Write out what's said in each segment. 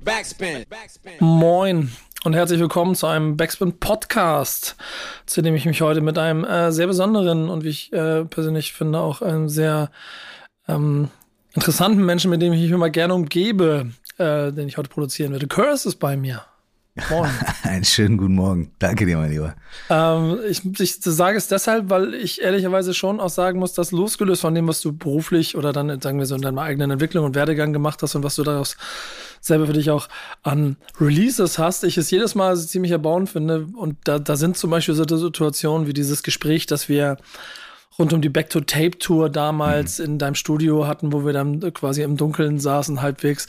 Backspin. Moin und herzlich willkommen zu einem Backspin Podcast, zu dem ich mich heute mit einem äh, sehr besonderen und wie ich äh, persönlich finde auch einem sehr ähm, interessanten Menschen, mit dem ich mich immer gerne umgebe, äh, den ich heute produzieren werde. Curse ist bei mir. Moin. Einen schönen guten Morgen. Danke dir, mein Lieber. Ähm, ich, ich sage es deshalb, weil ich ehrlicherweise schon auch sagen muss, dass losgelöst von dem, was du beruflich oder dann, sagen wir so, in deiner eigenen Entwicklung und Werdegang gemacht hast und was du daraus selber für dich auch an Releases hast, ich es jedes Mal ziemlich erbauend finde. Und da, da sind zum Beispiel so Situationen wie dieses Gespräch, dass wir rund um die Back to Tape Tour damals mhm. in deinem Studio hatten, wo wir dann quasi im Dunkeln saßen halbwegs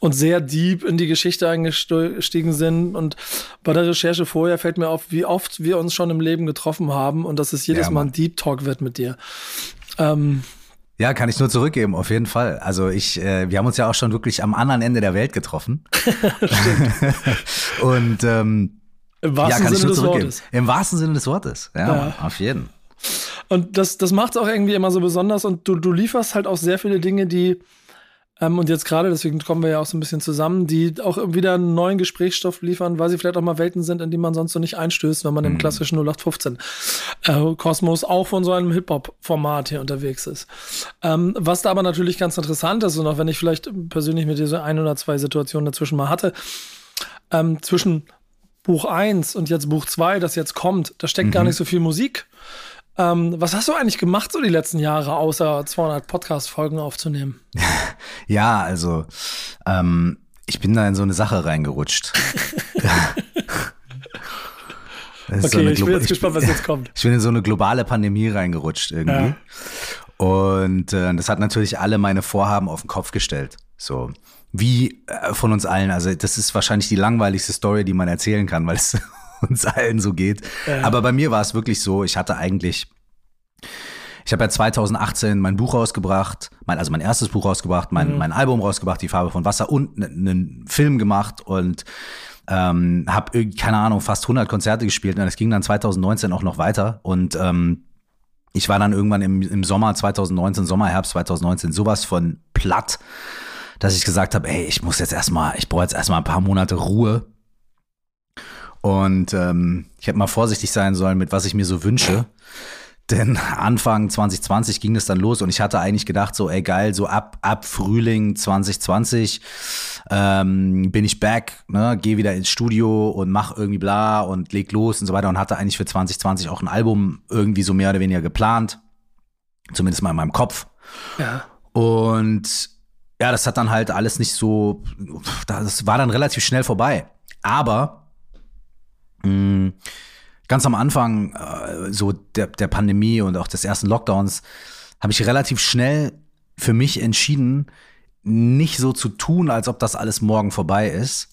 und sehr deep in die Geschichte eingestiegen sind. Und bei der Recherche vorher fällt mir auf, wie oft wir uns schon im Leben getroffen haben und dass es jedes ja, Mal ein Deep Talk wird mit dir. Ähm, ja, kann ich nur zurückgeben, auf jeden Fall. Also ich, äh, wir haben uns ja auch schon wirklich am anderen Ende der Welt getroffen. und ähm, im wahrsten ja, Sinne des Wortes. Im wahrsten Sinne des Wortes, ja, ja. auf jeden. Und das, das macht es auch irgendwie immer so besonders und du, du lieferst halt auch sehr viele Dinge, die, ähm, und jetzt gerade, deswegen kommen wir ja auch so ein bisschen zusammen, die auch wieder einen neuen Gesprächsstoff liefern, weil sie vielleicht auch mal Welten sind, in die man sonst so nicht einstößt, wenn man mhm. im klassischen 0815 äh, Kosmos auch von so einem Hip-Hop-Format hier unterwegs ist. Ähm, was da aber natürlich ganz interessant ist, und auch wenn ich vielleicht persönlich mit dir so ein oder zwei Situationen dazwischen mal hatte, ähm, zwischen Buch 1 und jetzt Buch 2, das jetzt kommt, da steckt mhm. gar nicht so viel Musik ähm, was hast du eigentlich gemacht so die letzten Jahre, außer 200 Podcast-Folgen aufzunehmen? ja, also ähm, ich bin da in so eine Sache reingerutscht. okay, so ich bin jetzt gespannt, was jetzt kommt. Ich bin in so eine globale Pandemie reingerutscht irgendwie. Ja. Und äh, das hat natürlich alle meine Vorhaben auf den Kopf gestellt. So wie äh, von uns allen. Also das ist wahrscheinlich die langweiligste Story, die man erzählen kann, weil es uns allen so geht. Ja. Aber bei mir war es wirklich so, ich hatte eigentlich, ich habe ja 2018 mein Buch rausgebracht, mein, also mein erstes Buch rausgebracht, mein, mhm. mein Album rausgebracht, Die Farbe von Wasser und einen Film gemacht und ähm, habe keine Ahnung fast 100 Konzerte gespielt und es ging dann 2019 auch noch weiter und ähm, ich war dann irgendwann im, im Sommer 2019, Sommer, Herbst 2019 sowas von platt, dass ich gesagt habe, ey, ich muss jetzt erstmal, ich brauche jetzt erstmal ein paar Monate Ruhe und ähm, ich hätte mal vorsichtig sein sollen, mit was ich mir so wünsche. Denn Anfang 2020 ging es dann los und ich hatte eigentlich gedacht, so, ey geil, so ab, ab Frühling 2020 ähm, bin ich back, ne, geh wieder ins Studio und mach irgendwie bla und leg los und so weiter und hatte eigentlich für 2020 auch ein Album irgendwie so mehr oder weniger geplant. Zumindest mal in meinem Kopf. Ja. Und ja, das hat dann halt alles nicht so, das war dann relativ schnell vorbei. Aber ganz am Anfang äh, so der, der Pandemie und auch des ersten Lockdowns habe ich relativ schnell für mich entschieden, nicht so zu tun, als ob das alles morgen vorbei ist,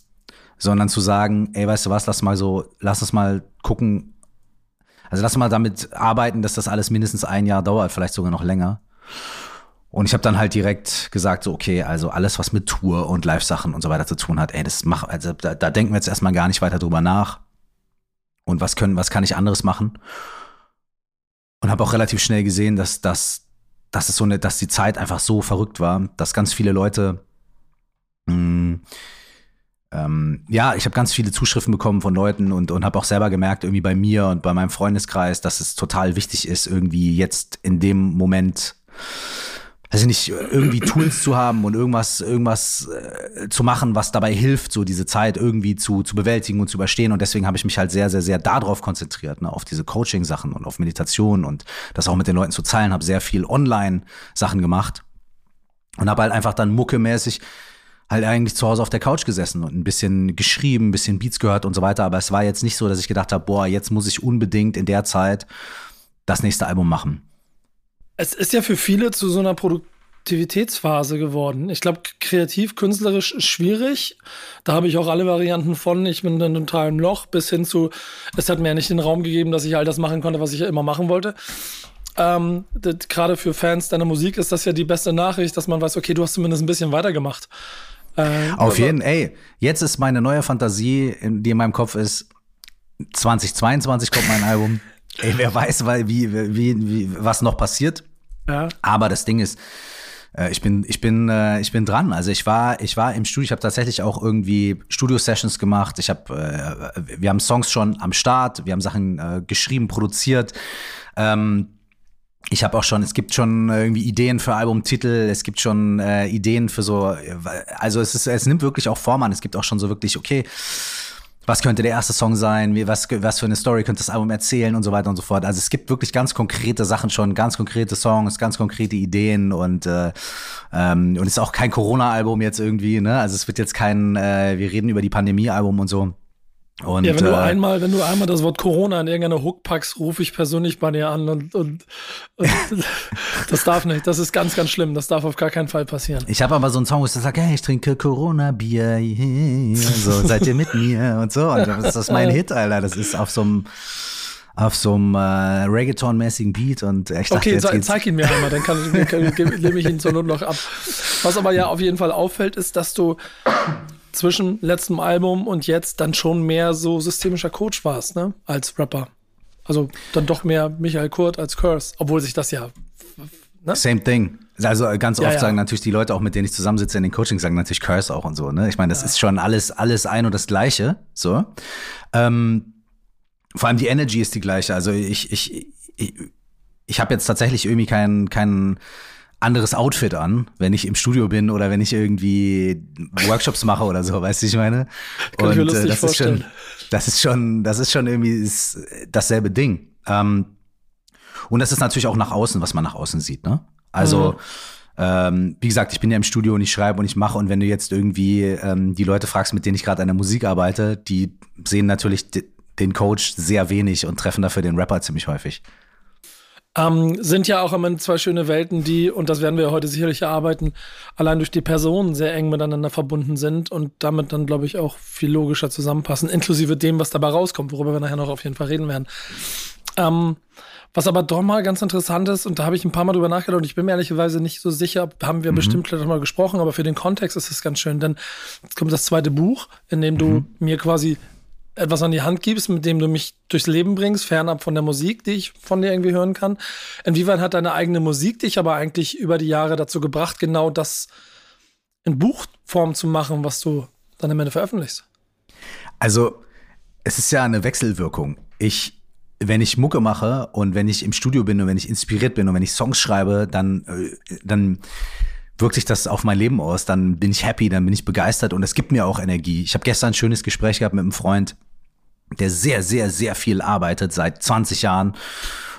sondern zu sagen, ey, weißt du was, lass mal so, lass uns mal gucken, also lass mal damit arbeiten, dass das alles mindestens ein Jahr dauert, vielleicht sogar noch länger. Und ich habe dann halt direkt gesagt, so, okay, also alles, was mit Tour und Live-Sachen und so weiter zu tun hat, ey, das mach, also da, da denken wir jetzt erstmal gar nicht weiter drüber nach und was können, was kann ich anderes machen? Und habe auch relativ schnell gesehen, dass, dass, dass es so eine, dass die Zeit einfach so verrückt war, dass ganz viele Leute mh, mm, ähm, ja, ich habe ganz viele Zuschriften bekommen von Leuten und, und habe auch selber gemerkt, irgendwie bei mir und bei meinem Freundeskreis, dass es total wichtig ist, irgendwie jetzt in dem Moment also nicht irgendwie Tools zu haben und irgendwas, irgendwas äh, zu machen, was dabei hilft, so diese Zeit irgendwie zu, zu bewältigen und zu überstehen. Und deswegen habe ich mich halt sehr, sehr, sehr darauf konzentriert, ne, auf diese Coaching-Sachen und auf Meditation und das auch mit den Leuten zu teilen, habe sehr viel Online-Sachen gemacht und habe halt einfach dann muckemäßig halt eigentlich zu Hause auf der Couch gesessen und ein bisschen geschrieben, ein bisschen Beats gehört und so weiter. Aber es war jetzt nicht so, dass ich gedacht habe, boah, jetzt muss ich unbedingt in der Zeit das nächste Album machen. Es ist ja für viele zu so einer Produktivitätsphase geworden. Ich glaube, kreativ, künstlerisch ist schwierig. Da habe ich auch alle Varianten von. Ich bin in einem totalen Loch bis hin zu, es hat mir ja nicht den Raum gegeben, dass ich all das machen konnte, was ich ja immer machen wollte. Ähm, Gerade für Fans deiner Musik ist das ja die beste Nachricht, dass man weiß, okay, du hast zumindest ein bisschen weitergemacht. Äh, Auf jeden, ey, jetzt ist meine neue Fantasie, die in meinem Kopf ist, 2022 kommt mein Album. Ey, wer weiß, weil, wie, wie, wie, was noch passiert. Ja. Aber das Ding ist, Äh, ich bin, ich bin, äh, ich bin dran. Also ich war, ich war im Studio. Ich habe tatsächlich auch irgendwie Studio-Sessions gemacht. Ich habe, äh, wir haben Songs schon am Start. Wir haben Sachen geschrieben, produziert. Ähm, ich habe auch schon, es gibt schon irgendwie Ideen für Albumtitel, es gibt schon äh, Ideen für so, also es ist, es nimmt wirklich auch Form an. Es gibt auch schon so wirklich, okay, was könnte der erste Song sein, wie, was, was für eine Story könnte das Album erzählen und so weiter und so fort. Also es gibt wirklich ganz konkrete Sachen schon, ganz konkrete Songs, ganz konkrete Ideen und äh, ähm, und es ist auch kein Corona-Album jetzt irgendwie, ne? Also es wird jetzt kein, äh, wir reden über die Pandemie-Album und so. Und, ja, wenn du äh, einmal, wenn du einmal das Wort Corona in irgendeiner Hook packst, rufe ich persönlich bei dir an und, und, und das darf nicht. Das ist ganz, ganz schlimm. Das darf auf gar keinen Fall passieren. Ich habe aber so einen Song, wo ich sage, hey, ich trinke Corona-Bier, so seid ihr mit mir und so. Und das ist mein Hit, Alter. Das ist auf so einem auf so einem äh, Reggaeton-mäßigen Beat und ich dachte, okay, jetzt zeig ihn mir einmal, dann kann ich, kann, nehme ich ihn zur Not noch ab. Was aber ja auf jeden Fall auffällt, ist, dass du zwischen letztem Album und jetzt dann schon mehr so systemischer Coach warst, ne? Als Rapper. Also dann doch mehr Michael Kurt als Curse, obwohl sich das ja. Ne? Same thing. Also ganz oft ja, ja. sagen natürlich die Leute, auch mit denen ich zusammensitze in den Coachings, sagen natürlich Curse auch und so. Ne? Ich meine, das ja. ist schon alles, alles ein und das Gleiche. So. Ähm, vor allem die Energy ist die gleiche. Also ich, ich, ich, ich habe jetzt tatsächlich irgendwie keinen, keinen anderes Outfit an, wenn ich im Studio bin oder wenn ich irgendwie Workshops mache oder so, weißt du, ich meine? Kann Und ich äh, das vorstellen. ist schon, das ist schon, das ist schon irgendwie dasselbe Ding. Ähm, und das ist natürlich auch nach außen, was man nach außen sieht, ne? Also, mhm. ähm, wie gesagt, ich bin ja im Studio und ich schreibe und ich mache und wenn du jetzt irgendwie ähm, die Leute fragst, mit denen ich gerade an der Musik arbeite, die sehen natürlich den Coach sehr wenig und treffen dafür den Rapper ziemlich häufig. Ähm, sind ja auch immer zwei schöne Welten, die, und das werden wir heute sicherlich erarbeiten, allein durch die Personen sehr eng miteinander verbunden sind und damit dann, glaube ich, auch viel logischer zusammenpassen, inklusive dem, was dabei rauskommt, worüber wir nachher noch auf jeden Fall reden werden. Ähm, was aber doch mal ganz interessant ist, und da habe ich ein paar Mal drüber nachgedacht, und ich bin mir ehrlicherweise nicht so sicher, haben wir mhm. bestimmt vielleicht mal gesprochen, aber für den Kontext ist es ganz schön, denn jetzt kommt das zweite Buch, in dem du mhm. mir quasi etwas an die Hand gibst, mit dem du mich durchs Leben bringst, fernab von der Musik, die ich von dir irgendwie hören kann. Inwieweit hat deine eigene Musik dich aber eigentlich über die Jahre dazu gebracht, genau das in Buchform zu machen, was du dann am Ende veröffentlichst? Also, es ist ja eine Wechselwirkung. Ich, wenn ich Mucke mache und wenn ich im Studio bin und wenn ich inspiriert bin und wenn ich Songs schreibe, dann, äh, dann wirkt sich das auf mein Leben aus, dann bin ich happy, dann bin ich begeistert und es gibt mir auch Energie. Ich habe gestern ein schönes Gespräch gehabt mit einem Freund, der sehr, sehr, sehr viel arbeitet, seit 20 Jahren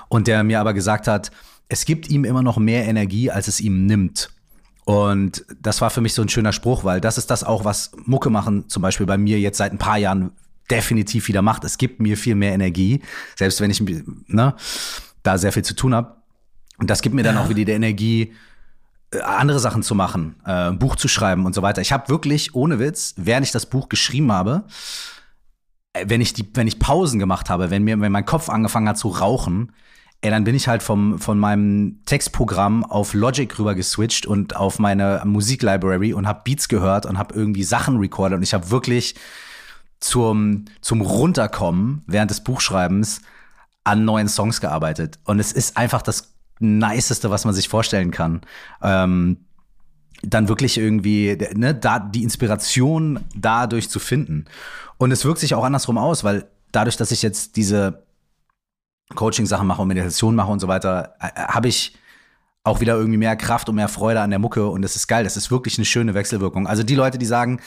und der mir aber gesagt hat, es gibt ihm immer noch mehr Energie, als es ihm nimmt. Und das war für mich so ein schöner Spruch, weil das ist das auch, was Mucke machen zum Beispiel bei mir jetzt seit ein paar Jahren definitiv wieder macht. Es gibt mir viel mehr Energie, selbst wenn ich ne, da sehr viel zu tun habe. Und das gibt mir dann ja. auch wieder die Energie, andere Sachen zu machen, äh, Buch zu schreiben und so weiter. Ich habe wirklich, ohne Witz, während ich das Buch geschrieben habe, äh, wenn ich die, wenn ich Pausen gemacht habe, wenn mir, wenn mein Kopf angefangen hat zu rauchen, ey, dann bin ich halt vom, von meinem Textprogramm auf Logic rüber geswitcht und auf meine Musiklibrary und habe Beats gehört und habe irgendwie Sachen recorded und ich habe wirklich zum, zum Runterkommen während des Buchschreibens an neuen Songs gearbeitet. Und es ist einfach das niceste, was man sich vorstellen kann. Ähm, dann wirklich irgendwie, ne, da die Inspiration dadurch zu finden. Und es wirkt sich auch andersrum aus, weil dadurch, dass ich jetzt diese Coaching-Sachen mache und Meditation mache und so weiter, äh, äh habe ich auch wieder irgendwie mehr Kraft und mehr Freude an der Mucke und das ist geil. Das ist wirklich eine schöne Wechselwirkung. Also die Leute, die sagen,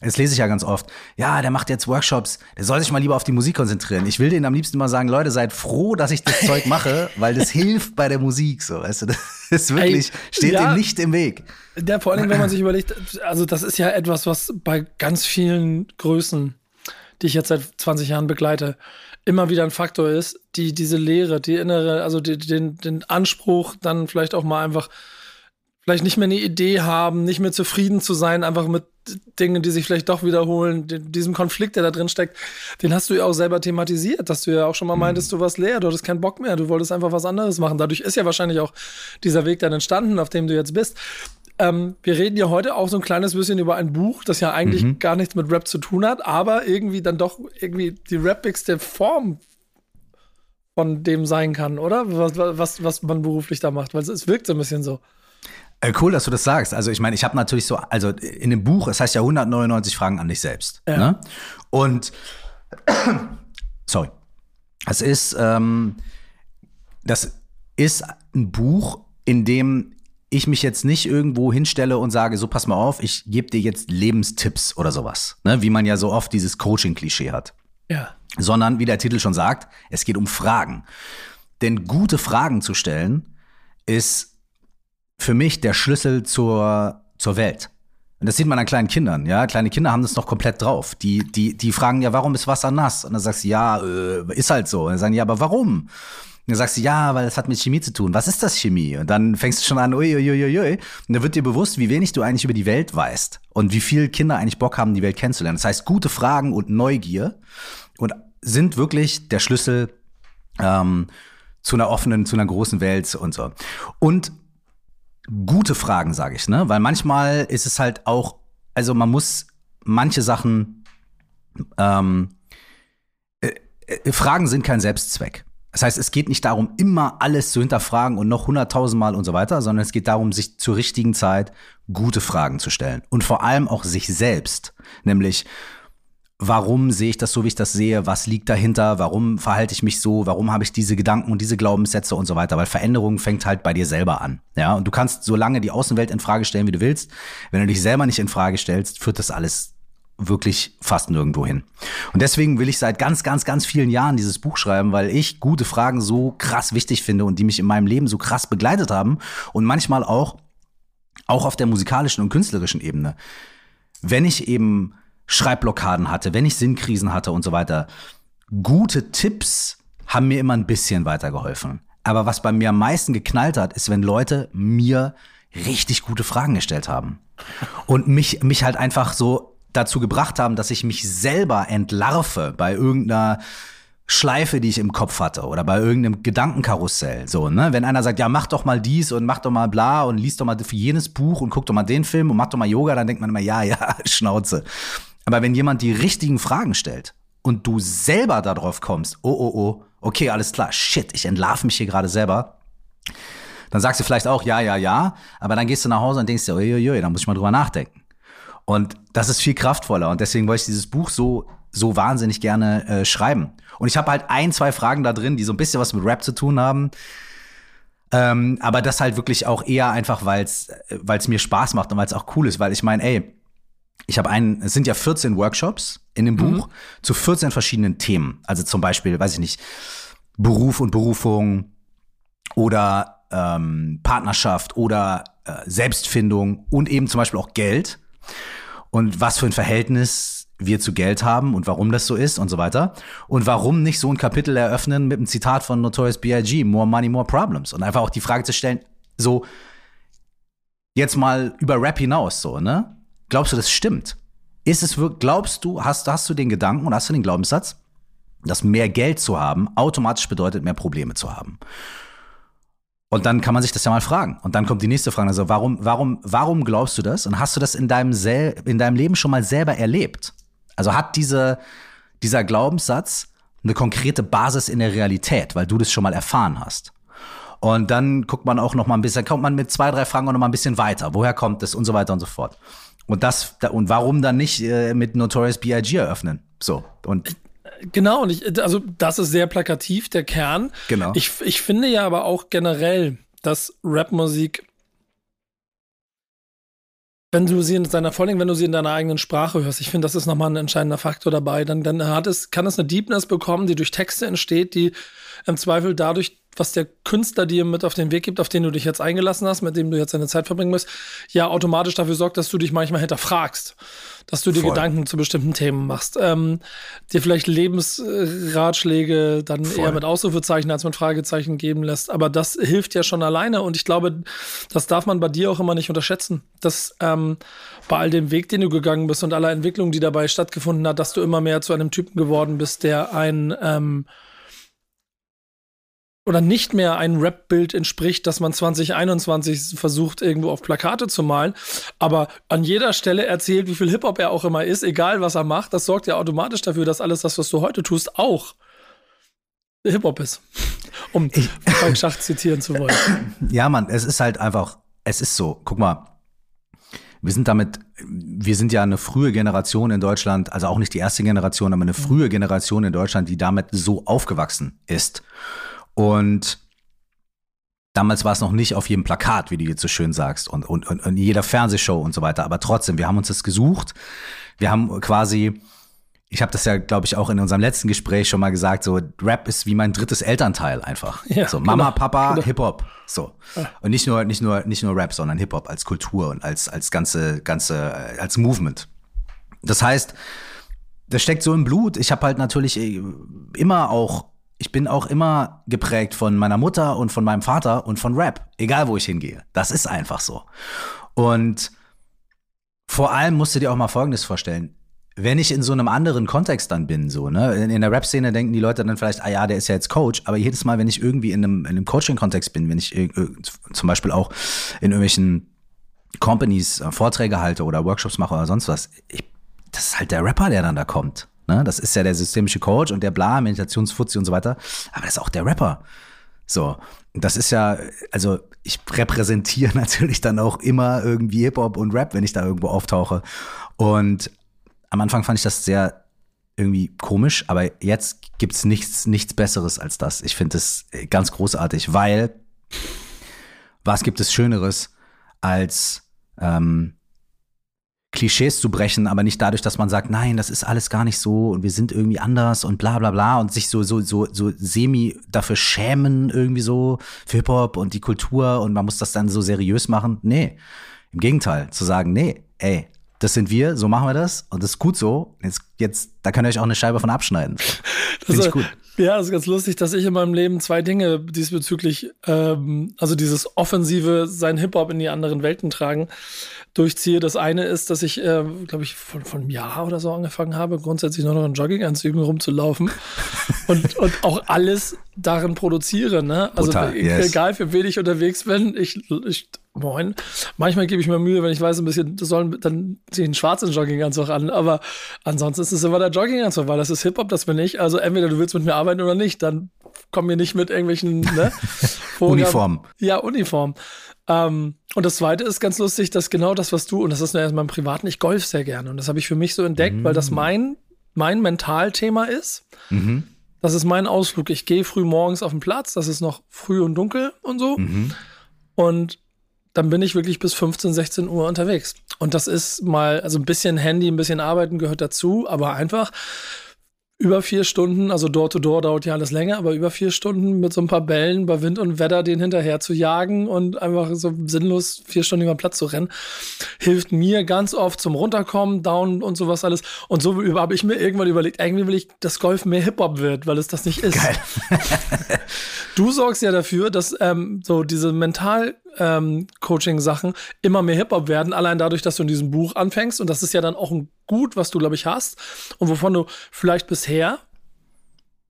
das lese ich ja ganz oft. Ja, der macht jetzt Workshops. Der soll sich mal lieber auf die Musik konzentrieren. Ich will denen am liebsten mal sagen, Leute, seid froh, dass ich das Zeug mache, weil das hilft bei der Musik. So, weißt du, das ist wirklich, Ey, steht ja, dem nicht im Weg. Der, vor allem, wenn man sich überlegt, also das ist ja etwas, was bei ganz vielen Größen, die ich jetzt seit 20 Jahren begleite, immer wieder ein Faktor ist, die diese Lehre, die innere, also die, den, den Anspruch, dann vielleicht auch mal einfach vielleicht nicht mehr eine Idee haben, nicht mehr zufrieden zu sein, einfach mit Dingen, die sich vielleicht doch wiederholen, diesem Konflikt, der da drin steckt, den hast du ja auch selber thematisiert, dass du ja auch schon mal mhm. meintest, du warst leer, du hattest keinen Bock mehr, du wolltest einfach was anderes machen. Dadurch ist ja wahrscheinlich auch dieser Weg dann entstanden, auf dem du jetzt bist. Ähm, wir reden ja heute auch so ein kleines bisschen über ein Buch, das ja eigentlich mhm. gar nichts mit Rap zu tun hat, aber irgendwie dann doch irgendwie die rappigste Form von dem sein kann, oder? Was, was, was man beruflich da macht, weil es wirkt so ein bisschen so. Äh, cool, dass du das sagst. Also ich meine, ich habe natürlich so, also in dem Buch, es heißt ja 199 Fragen an dich selbst. Ja. Ne? Und sorry, es ist, ähm, das ist ein Buch, in dem ich mich jetzt nicht irgendwo hinstelle und sage, so pass mal auf, ich gebe dir jetzt Lebenstipps oder sowas, ne? wie man ja so oft dieses Coaching-Klischee hat. Ja. Sondern, wie der Titel schon sagt, es geht um Fragen. Denn gute Fragen zu stellen, ist für mich der Schlüssel zur, zur Welt. Und das sieht man an kleinen Kindern, ja. Kleine Kinder haben das noch komplett drauf. Die, die, die fragen ja, warum ist Wasser nass? Und dann sagst du, ja, äh, ist halt so. Und dann sagen die, ja, aber warum? Und dann sagst du, ja, weil das hat mit Chemie zu tun. Was ist das Chemie? Und dann fängst du schon an, uiuiuiui. Und dann wird dir bewusst, wie wenig du eigentlich über die Welt weißt. Und wie viel Kinder eigentlich Bock haben, die Welt kennenzulernen. Das heißt, gute Fragen und Neugier und sind wirklich der Schlüssel ähm, zu einer offenen, zu einer großen Welt und so. Und gute Fragen, sage ich, ne? Weil manchmal ist es halt auch, also man muss manche Sachen, ähm, äh, äh, Fragen sind kein Selbstzweck. Das heißt, es geht nicht darum, immer alles zu hinterfragen und noch hunderttausendmal und so weiter, sondern es geht darum, sich zur richtigen Zeit gute Fragen zu stellen. Und vor allem auch sich selbst. Nämlich, warum sehe ich das so, wie ich das sehe, was liegt dahinter, warum verhalte ich mich so, warum habe ich diese Gedanken und diese Glaubenssätze und so weiter, weil Veränderung fängt halt bei dir selber an. Ja, und du kannst so lange die Außenwelt in Frage stellen, wie du willst. Wenn du dich selber nicht in Frage stellst, führt das alles wirklich fast nirgendwo hin. Und deswegen will ich seit ganz, ganz, ganz vielen Jahren dieses Buch schreiben, weil ich gute Fragen so krass wichtig finde und die mich in meinem Leben so krass begleitet haben und manchmal auch, auch auf der musikalischen und künstlerischen Ebene. Wenn ich eben Schreibblockaden hatte, wenn ich Sinnkrisen hatte und so weiter. Gute Tipps haben mir immer ein bisschen weitergeholfen. Aber was bei mir am meisten geknallt hat, ist, wenn Leute mir richtig gute Fragen gestellt haben. Und mich, mich halt einfach so dazu gebracht haben, dass ich mich selber entlarve bei irgendeiner Schleife, die ich im Kopf hatte oder bei irgendeinem Gedankenkarussell. So, ne? Wenn einer sagt, ja, mach doch mal dies und mach doch mal bla und liest doch mal jenes Buch und guck doch mal den Film und mach doch mal Yoga, dann denkt man immer, ja, ja, Schnauze. Aber wenn jemand die richtigen Fragen stellt und du selber darauf kommst, oh, oh, oh, okay, alles klar, shit, ich entlarve mich hier gerade selber, dann sagst du vielleicht auch ja, ja, ja, aber dann gehst du nach Hause und denkst dir, uiuiui, da muss ich mal drüber nachdenken. Und das ist viel kraftvoller und deswegen wollte ich dieses Buch so so wahnsinnig gerne äh, schreiben. Und ich habe halt ein, zwei Fragen da drin, die so ein bisschen was mit Rap zu tun haben. Ähm, aber das halt wirklich auch eher einfach, weil es mir Spaß macht und weil es auch cool ist, weil ich meine, ey, ich habe einen, es sind ja 14 Workshops in dem mhm. Buch zu 14 verschiedenen Themen. Also zum Beispiel, weiß ich nicht, Beruf und Berufung oder ähm, Partnerschaft oder äh, Selbstfindung und eben zum Beispiel auch Geld und was für ein Verhältnis wir zu Geld haben und warum das so ist und so weiter. Und warum nicht so ein Kapitel eröffnen mit einem Zitat von Notorious B.I.G., More Money, More Problems. Und einfach auch die Frage zu stellen, so, jetzt mal über Rap hinaus, so, ne? Glaubst du, das stimmt? Ist es wirklich, glaubst du, hast, hast du den Gedanken und hast du den Glaubenssatz, dass mehr Geld zu haben automatisch bedeutet, mehr Probleme zu haben? Und dann kann man sich das ja mal fragen. Und dann kommt die nächste Frage. Also, warum, warum, warum glaubst du das? Und hast du das in deinem, Sel in deinem Leben schon mal selber erlebt? Also hat diese, dieser Glaubenssatz eine konkrete Basis in der Realität, weil du das schon mal erfahren hast. Und dann guckt man auch noch mal ein bisschen, kommt man mit zwei, drei Fragen auch noch mal ein bisschen weiter. Woher kommt es und so weiter und so fort. Und das und warum dann nicht äh, mit Notorious B.I.G. eröffnen? So und Genau, und ich, also das ist sehr plakativ, der Kern. Genau. Ich, ich finde ja aber auch generell, dass Rapmusik, wenn du sie in deiner, vor allem wenn du sie in deiner eigenen Sprache hörst, ich finde, das ist nochmal ein entscheidender Faktor dabei, dann, dann hat es, kann es eine Deepness bekommen, die durch Texte entsteht, die im Zweifel dadurch was der Künstler dir mit auf den Weg gibt, auf den du dich jetzt eingelassen hast, mit dem du jetzt deine Zeit verbringen musst, ja automatisch dafür sorgt, dass du dich manchmal hinterfragst, dass du dir Voll. Gedanken zu bestimmten Themen machst, ähm, dir vielleicht Lebensratschläge dann Voll. eher mit Ausrufezeichen als mit Fragezeichen geben lässt. Aber das hilft ja schon alleine und ich glaube, das darf man bei dir auch immer nicht unterschätzen, dass ähm, bei all dem Weg, den du gegangen bist und aller Entwicklung, die dabei stattgefunden hat, dass du immer mehr zu einem Typen geworden bist, der ein ähm, oder nicht mehr ein Rap-Bild entspricht, das man 2021 versucht, irgendwo auf Plakate zu malen, aber an jeder Stelle erzählt, wie viel Hip-Hop er auch immer ist, egal was er macht, das sorgt ja automatisch dafür, dass alles das, was du heute tust, auch Hip-Hop ist. Um Frank Schach zitieren zu wollen. Ja, Mann, es ist halt einfach, es ist so, guck mal, wir sind damit, wir sind ja eine frühe Generation in Deutschland, also auch nicht die erste Generation, aber eine frühe Generation in Deutschland, die damit so aufgewachsen ist. Und damals war es noch nicht auf jedem Plakat, wie du jetzt so schön sagst, und, und, und in jeder Fernsehshow und so weiter. Aber trotzdem, wir haben uns das gesucht. Wir haben quasi, ich habe das ja, glaube ich, auch in unserem letzten Gespräch schon mal gesagt, so Rap ist wie mein drittes Elternteil einfach. Ja, so Mama, genau, Papa, genau. Hip Hop, so. Ja. Und nicht nur nicht nur nicht nur Rap, sondern Hip Hop als Kultur und als als ganze ganze als Movement. Das heißt, das steckt so im Blut. Ich habe halt natürlich äh, immer auch ich bin auch immer geprägt von meiner Mutter und von meinem Vater und von Rap, egal wo ich hingehe. Das ist einfach so. Und vor allem musst du dir auch mal Folgendes vorstellen wenn ich in so einem anderen Kontext dann bin, so, ne, in, der Rap-Szene denken die Leute dann vielleicht, ah ja, der ist ja jetzt Coach, aber jedes Mal, wenn ich irgendwie in einem, in einem Coaching-Kontext bin, wenn ich zum Beispiel auch in irgendwelchen Companies äh, Vorträge halte oder Workshops mache oder sonst was, ich, das ist halt der Rapper, der dann da kommt. Ne? Das ist ja der systemische Coach und der bla, Meditationsfuzzi und so weiter, aber das ist auch der Rapper. So, das ist ja, also ich repräsentiere natürlich dann auch immer irgendwie Hip-Hop und Rap, wenn ich da irgendwo auftauche. Und am Anfang fand ich das sehr irgendwie komisch, aber jetzt gibt's nichts, nichts Besseres als das. Ich finde es ganz großartig, weil was gibt es Schöneres als ähm, Klischees zu brechen, aber nicht dadurch, dass man sagt, nein, das ist alles gar nicht so und wir sind irgendwie anders und bla bla bla und sich so, so, so, so semi dafür schämen, irgendwie so für Hip-Hop und die Kultur und man muss das dann so seriös machen. Nee. Im Gegenteil, zu sagen, nee, ey, das sind wir, so machen wir das und das ist gut so. Jetzt, jetzt da könnt ihr euch auch eine Scheibe von abschneiden. Finde ich gut. Ja, das ist ganz lustig, dass ich in meinem Leben zwei Dinge diesbezüglich, ähm, also dieses offensive, sein Hip-Hop in die anderen Welten tragen, durchziehe. Das eine ist, dass ich, äh, glaube ich, von, von einem Jahr oder so angefangen habe, grundsätzlich nur noch in Jogginganzügen rumzulaufen und, und auch alles darin produziere. Ne? Also Butter, yes. egal für wen ich unterwegs bin, ich, ich Moin. Manchmal gebe ich mir Mühe, wenn ich weiß, ein bisschen, das sollen, dann ziehe ich einen schwarzen Jogginganzug an. Aber ansonsten ist es immer der Jogginganzug, weil das ist Hip-Hop, das bin ich. Also entweder du willst mit mir arbeiten oder nicht, dann komm mir nicht mit irgendwelchen ne, Uniform. Ja, Uniform. Ähm, und das zweite ist ganz lustig, dass genau das, was du, und das ist nur erstmal im Privaten, ich golf sehr gerne. Und das habe ich für mich so entdeckt, mhm. weil das mm. mein, mein Mentalthema ist. Mhm. Das ist mein Ausflug. Ich gehe früh morgens auf den Platz, das ist noch früh und dunkel und so. Mhm. Und dann bin ich wirklich bis 15, 16 Uhr unterwegs. Und das ist mal, also ein bisschen Handy, ein bisschen Arbeiten gehört dazu, aber einfach über vier Stunden, also Door-to-Door -door dauert ja alles länger, aber über vier Stunden mit so ein paar Bällen bei Wind und Wetter den hinterher zu jagen und einfach so sinnlos vier Stunden über den Platz zu rennen, hilft mir ganz oft zum Runterkommen, Down und sowas alles. Und so habe ich mir irgendwann überlegt, irgendwie will ich, dass Golf mehr Hip-Hop wird, weil es das nicht ist. Geil. du sorgst ja dafür, dass ähm, so diese mental ähm, Coaching-Sachen immer mehr Hip-Hop werden, allein dadurch, dass du in diesem Buch anfängst. Und das ist ja dann auch ein Gut, was du, glaube ich, hast. Und wovon du vielleicht bisher,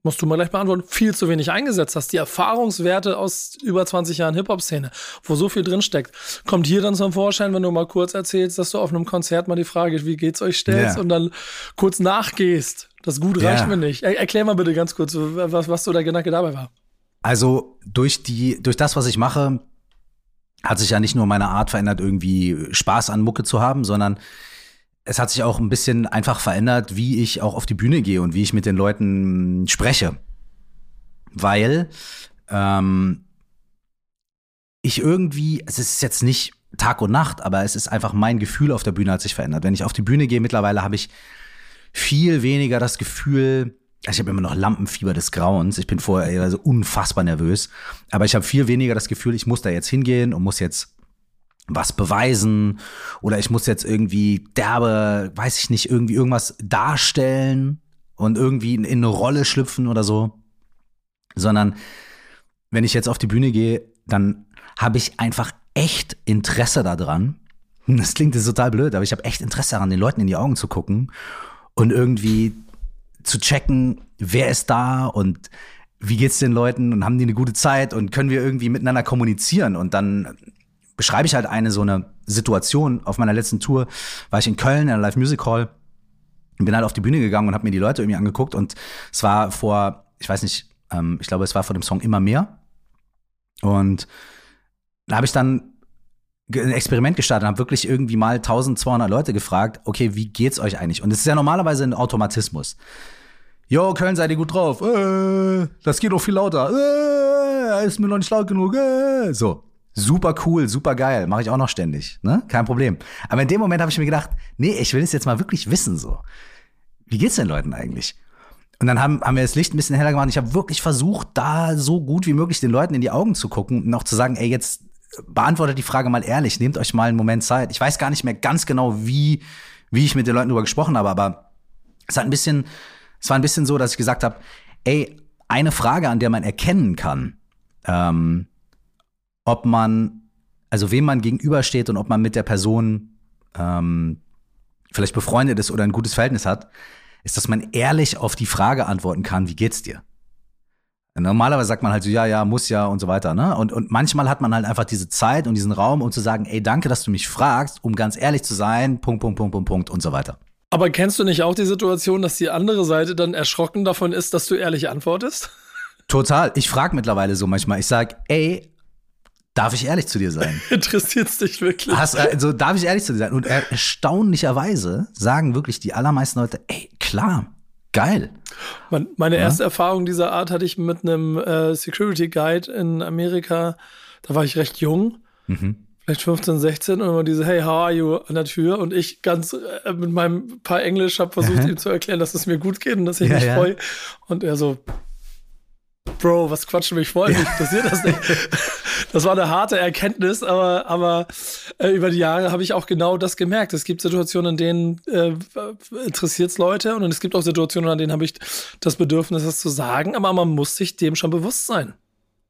musst du mal gleich beantworten, viel zu wenig eingesetzt hast. Die Erfahrungswerte aus über 20 Jahren Hip-Hop-Szene, wo so viel drinsteckt, kommt hier dann zum Vorschein, wenn du mal kurz erzählst, dass du auf einem Konzert mal die Frage, wie geht's euch stellst yeah. und dann kurz nachgehst. Das Gut reicht yeah. mir nicht. Er erklär mal bitte ganz kurz, was, was so der Gedanke dabei war. Also durch die, durch das, was ich mache, hat sich ja nicht nur meine Art verändert, irgendwie Spaß an Mucke zu haben, sondern es hat sich auch ein bisschen einfach verändert, wie ich auch auf die Bühne gehe und wie ich mit den Leuten spreche. Weil ähm, ich irgendwie, es ist jetzt nicht Tag und Nacht, aber es ist einfach mein Gefühl auf der Bühne hat sich verändert. Wenn ich auf die Bühne gehe, mittlerweile habe ich viel weniger das Gefühl, also ich habe immer noch Lampenfieber des Grauens. Ich bin vorher also unfassbar nervös. Aber ich habe viel weniger das Gefühl, ich muss da jetzt hingehen und muss jetzt was beweisen oder ich muss jetzt irgendwie derbe, weiß ich nicht, irgendwie irgendwas darstellen und irgendwie in, in eine Rolle schlüpfen oder so. Sondern wenn ich jetzt auf die Bühne gehe, dann habe ich einfach echt Interesse daran. Das klingt jetzt total blöd, aber ich habe echt Interesse daran, den Leuten in die Augen zu gucken und irgendwie zu checken, wer ist da und wie geht's den Leuten und haben die eine gute Zeit und können wir irgendwie miteinander kommunizieren und dann beschreibe ich halt eine so eine Situation. Auf meiner letzten Tour war ich in Köln in einer Live Music Hall und bin halt auf die Bühne gegangen und habe mir die Leute irgendwie angeguckt und es war vor, ich weiß nicht, ähm, ich glaube, es war vor dem Song Immer mehr und da habe ich dann ein Experiment gestartet, haben wirklich irgendwie mal 1200 Leute gefragt, okay, wie geht's euch eigentlich? Und es ist ja normalerweise ein Automatismus. Jo, Köln, seid ihr gut drauf? Äh, das geht doch viel lauter. Äh, ist mir noch nicht laut genug. Äh. So, super cool, super geil, mache ich auch noch ständig, ne? Kein Problem. Aber in dem Moment habe ich mir gedacht, nee, ich will es jetzt mal wirklich wissen so. Wie geht's den Leuten eigentlich? Und dann haben, haben wir das Licht ein bisschen heller gemacht. Ich habe wirklich versucht, da so gut wie möglich den Leuten in die Augen zu gucken und auch zu sagen, ey, jetzt beantwortet die Frage mal ehrlich, nehmt euch mal einen Moment Zeit. Ich weiß gar nicht mehr ganz genau, wie, wie ich mit den Leuten darüber gesprochen habe, aber es hat ein bisschen, es war ein bisschen so, dass ich gesagt habe, ey, eine Frage, an der man erkennen kann, ähm, ob man, also wem man gegenübersteht und ob man mit der Person ähm, vielleicht befreundet ist oder ein gutes Verhältnis hat, ist, dass man ehrlich auf die Frage antworten kann, wie geht's dir? Normalerweise sagt man halt so, ja, ja, muss ja und so weiter, ne? Und, und manchmal hat man halt einfach diese Zeit und diesen Raum, um zu sagen, ey, danke, dass du mich fragst, um ganz ehrlich zu sein, Punkt, Punkt, Punkt, Punkt, Punkt und so weiter. Aber kennst du nicht auch die Situation, dass die andere Seite dann erschrocken davon ist, dass du ehrlich antwortest? Total. Ich frage mittlerweile so manchmal, ich sag, ey, darf ich ehrlich zu dir sein? Interessiert's dich wirklich? Hast, also darf ich ehrlich zu dir sein? Und erstaunlicherweise sagen wirklich die allermeisten Leute, ey, klar, Geil. meine ja? erste Erfahrung dieser Art hatte ich mit einem äh, Security Guide in Amerika. Da war ich recht jung. Mhm. Vielleicht 15, 16 und immer diese Hey, how are you an der Tür und ich ganz äh, mit meinem paar Englisch habe versucht ihm zu erklären, dass es mir gut geht und dass ich ja, mich ja. freue und er so Bro, was quatschen mich voll? Mich interessiert das nicht. Das war eine harte Erkenntnis, aber, aber äh, über die Jahre habe ich auch genau das gemerkt. Es gibt Situationen, in denen äh, interessiert es Leute und es gibt auch Situationen, an denen habe ich das Bedürfnis, das zu sagen, aber man muss sich dem schon bewusst sein.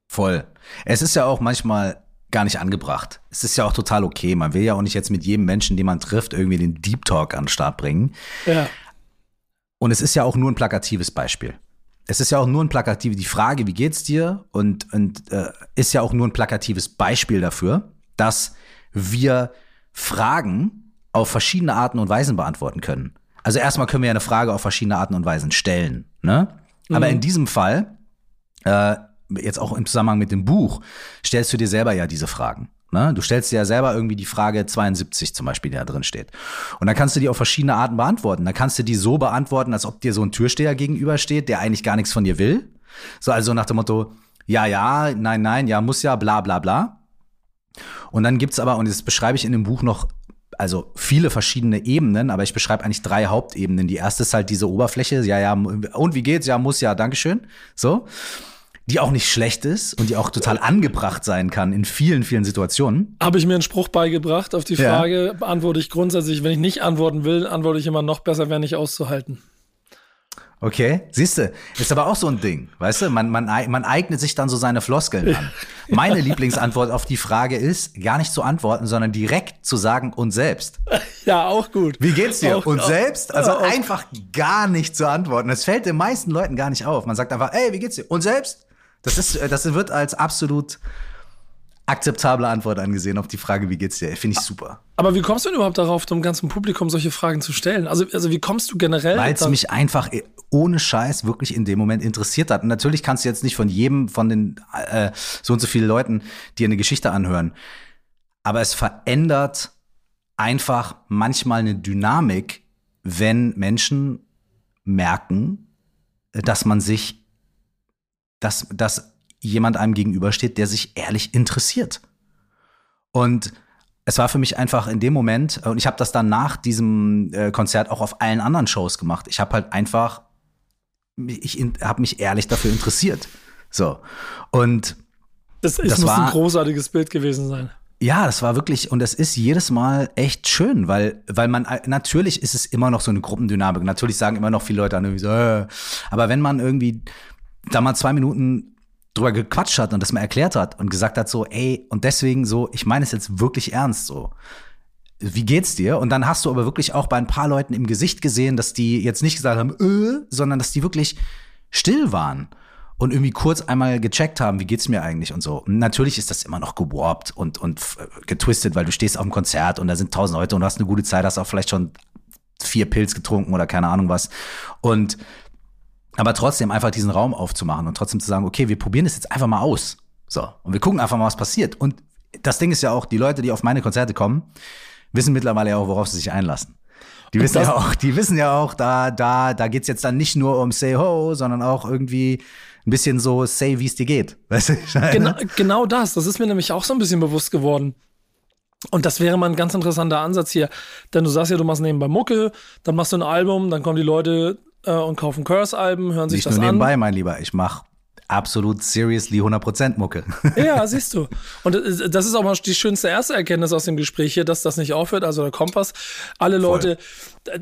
Voll. Es ist ja auch manchmal gar nicht angebracht. Es ist ja auch total okay. Man will ja auch nicht jetzt mit jedem Menschen, den man trifft, irgendwie den Deep Talk an den Start bringen. Ja. Und es ist ja auch nur ein plakatives Beispiel es ist ja auch nur ein plakatives, die Frage, wie geht's dir? Und, und äh, ist ja auch nur ein plakatives Beispiel dafür, dass wir Fragen auf verschiedene Arten und Weisen beantworten können. Also erstmal können wir ja eine Frage auf verschiedene Arten und Weisen stellen. Ne? Mhm. Aber in diesem Fall, äh, jetzt auch im Zusammenhang mit dem Buch, stellst du dir selber ja diese Fragen. Ne? Du stellst dir ja selber irgendwie die Frage 72 zum Beispiel, die da drin steht. Und dann kannst du die auf verschiedene Arten beantworten. Dann kannst du die so beantworten, als ob dir so ein Türsteher gegenübersteht, der eigentlich gar nichts von dir will. So, also nach dem Motto, ja, ja, nein, nein, ja, muss ja, bla, bla, bla. Und dann gibt's aber, und das beschreibe ich in dem Buch noch, also viele verschiedene Ebenen, aber ich beschreibe eigentlich drei Hauptebenen. Die erste ist halt diese Oberfläche, ja, ja, und wie geht's? Ja, muss ja, Dankeschön. So die auch nicht schlecht ist und die auch total angebracht sein kann in vielen, vielen Situationen. Habe ich mir einen Spruch beigebracht auf die Frage, ja. beantworte ich grundsätzlich, wenn ich nicht antworten will, antworte ich immer noch besser, wäre nicht auszuhalten. Okay, siehst du, ist aber auch so ein Ding, weißt du, man, man, man eignet sich dann so seine Floskeln an. Meine Lieblingsantwort auf die Frage ist, gar nicht zu antworten, sondern direkt zu sagen und selbst. Ja, auch gut. Wie geht's dir? Auch, und auch, selbst? Also auch. einfach gar nicht zu antworten. Das fällt den meisten Leuten gar nicht auf. Man sagt einfach, ey, wie geht's dir? Und selbst? Das ist, äh, das wird als absolut akzeptable Antwort angesehen auf die Frage, wie geht's dir? Finde ich super. Aber wie kommst du denn überhaupt darauf, dem ganzen Publikum solche Fragen zu stellen? Also, also wie kommst du generell? Weil es mich einfach äh, ohne Scheiß wirklich in dem Moment interessiert hat. Und natürlich kannst du jetzt nicht von jedem von den äh, so und so vielen Leuten dir eine Geschichte anhören. Aber es verändert einfach manchmal eine Dynamik, wenn Menschen merken, dass man sich dass, dass jemand einem gegenübersteht, der sich ehrlich interessiert. Und es war für mich einfach in dem Moment, und ich habe das dann nach diesem äh, Konzert auch auf allen anderen Shows gemacht. Ich habe halt einfach, ich habe mich ehrlich dafür interessiert. So. Und das, das muss war, ein großartiges Bild gewesen sein. Ja, das war wirklich, und das ist jedes Mal echt schön, weil, weil man, natürlich ist es immer noch so eine Gruppendynamik. Natürlich sagen immer noch viele Leute an irgendwie so, äh, aber wenn man irgendwie da mal zwei Minuten drüber gequatscht hat und das mal erklärt hat und gesagt hat so, ey, und deswegen so, ich meine es jetzt wirklich ernst so. Wie geht's dir? Und dann hast du aber wirklich auch bei ein paar Leuten im Gesicht gesehen, dass die jetzt nicht gesagt haben, äh, sondern dass die wirklich still waren und irgendwie kurz einmal gecheckt haben, wie geht's mir eigentlich und so. Und natürlich ist das immer noch gewarpt und, und getwistet, weil du stehst auf dem Konzert und da sind tausend Leute und du hast eine gute Zeit, hast auch vielleicht schon vier Pilz getrunken oder keine Ahnung was. Und aber trotzdem einfach diesen Raum aufzumachen und trotzdem zu sagen, okay, wir probieren das jetzt einfach mal aus. So. Und wir gucken einfach mal, was passiert. Und das Ding ist ja auch, die Leute, die auf meine Konzerte kommen, wissen mittlerweile ja auch, worauf sie sich einlassen. Die wissen ja auch, die wissen ja auch, da, da, da geht's jetzt dann nicht nur um Say Ho, sondern auch irgendwie ein bisschen so Say, wie es dir geht. Weißt du? Genau, genau das. Das ist mir nämlich auch so ein bisschen bewusst geworden. Und das wäre mal ein ganz interessanter Ansatz hier. Denn du sagst ja, du machst nebenbei Mucke, dann machst du ein Album, dann kommen die Leute äh, und kaufen Curse-Alben, hören sich Nicht das nur an. nebenbei, mein Lieber. Ich mach absolut seriously 100% Mucke. Ja, siehst du. Und äh, das ist auch mal die schönste erste Erkenntnis aus dem Gespräch hier, dass das nicht aufhört. Also der Kompass, alle Leute,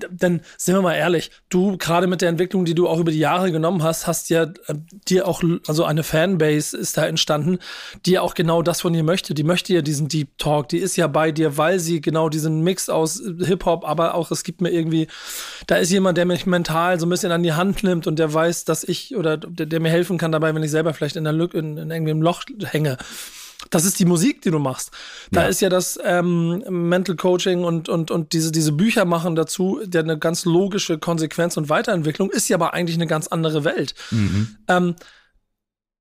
denn sind wir mal ehrlich, du gerade mit der Entwicklung, die du auch über die Jahre genommen hast, hast ja äh, dir auch, also eine Fanbase ist da entstanden, die ja auch genau das von dir möchte. Die möchte ja diesen Deep Talk, die ist ja bei dir, weil sie genau diesen Mix aus äh, Hip-Hop, aber auch es gibt mir irgendwie, da ist jemand, der mich mental so ein bisschen an die Hand nimmt und der weiß, dass ich oder der, der mir helfen kann dabei, wenn ich selber vielleicht in der Lücke, in, in irgendwie im Loch hänge. Das ist die Musik, die du machst. Da Ja. ist ja das ähm, Mental Coaching und, und, und diese, diese Bücher machen dazu, der eine ganz logische Konsequenz und Weiterentwicklung, ist ja aber eigentlich eine ganz andere Welt. Ähm,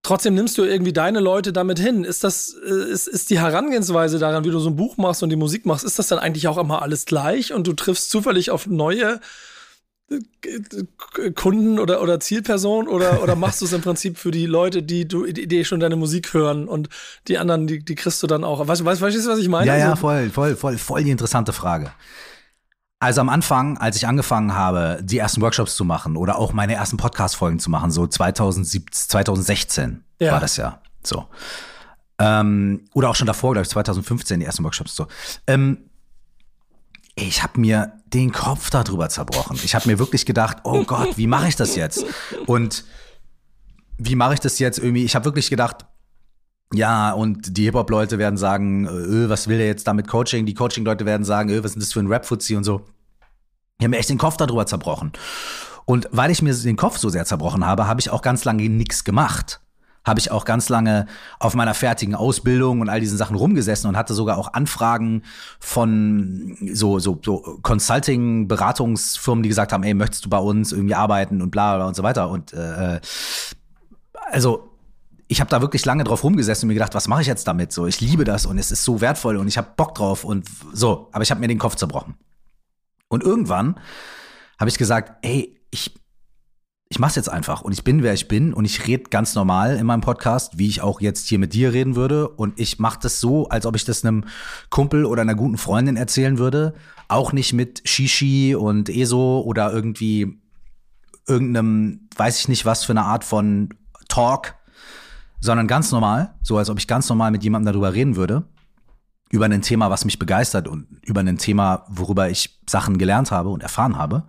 trotzdem nimmst du irgendwie deine Leute damit hin. Ist das, äh, ist, ist die Herangehensweise daran, wie du so ein Buch machst und die Musik machst, ist das dann eigentlich auch immer alles gleich und du triffst zufällig auf neue Kunden oder, oder Zielpersonen oder, oder machst du es im Prinzip für die Leute, die du, die, schon deine Musik hören und die anderen, die, die kriegst du dann auch. Weißt du, weißt, weißt du, was ich meine? Ja, ja, Also, voll, voll, voll, voll die interessante Frage. Also am Anfang, als ich angefangen habe, die ersten Workshops zu machen oder auch meine ersten Podcast-Folgen zu machen, so 2017, 2016 Ja. war das ja so. Ähm, oder auch schon davor, glaube ich, 2015 die ersten Workshops so. Ähm, ich habe mir den Kopf darüber zerbrochen. Ich habe mir wirklich gedacht, oh Gott, wie mache ich das jetzt? Und wie mache ich das jetzt irgendwie? Ich habe wirklich gedacht, ja, und die Hip-Hop-Leute werden sagen, äh, was will der jetzt damit Coaching? Die Coaching-Leute werden sagen, äh, was ist das für ein Rap-Fuzzi und so. Ich habe mir echt den Kopf darüber zerbrochen. Und weil ich mir den Kopf so sehr zerbrochen habe, habe ich auch ganz lange nichts gemacht. Habe ich auch ganz lange auf meiner fertigen Ausbildung und all diesen Sachen rumgesessen und hatte sogar auch Anfragen von so, so, so Consulting-Beratungsfirmen, die gesagt haben, ey, möchtest du bei uns irgendwie arbeiten und bla bla und so weiter. Und äh, also ich habe da wirklich lange drauf rumgesessen und mir gedacht, was mache ich jetzt damit? So, ich liebe das und es ist so wertvoll und ich habe Bock drauf und so, aber ich habe mir den Kopf zerbrochen. Und irgendwann habe ich gesagt, ey, ich ich mach's jetzt einfach und ich bin wer ich bin und ich rede ganz normal in meinem Podcast, wie ich auch jetzt hier mit dir reden würde. Und ich mache das so, als ob ich das einem Kumpel oder einer guten Freundin erzählen würde, auch nicht mit Shishi und ESO oder irgendwie irgendeinem, weiß ich nicht was für eine Art von Talk, sondern ganz normal, so als ob ich ganz normal mit jemandem darüber reden würde, über ein Thema, was mich begeistert und über ein Thema, worüber ich Sachen gelernt habe und erfahren habe.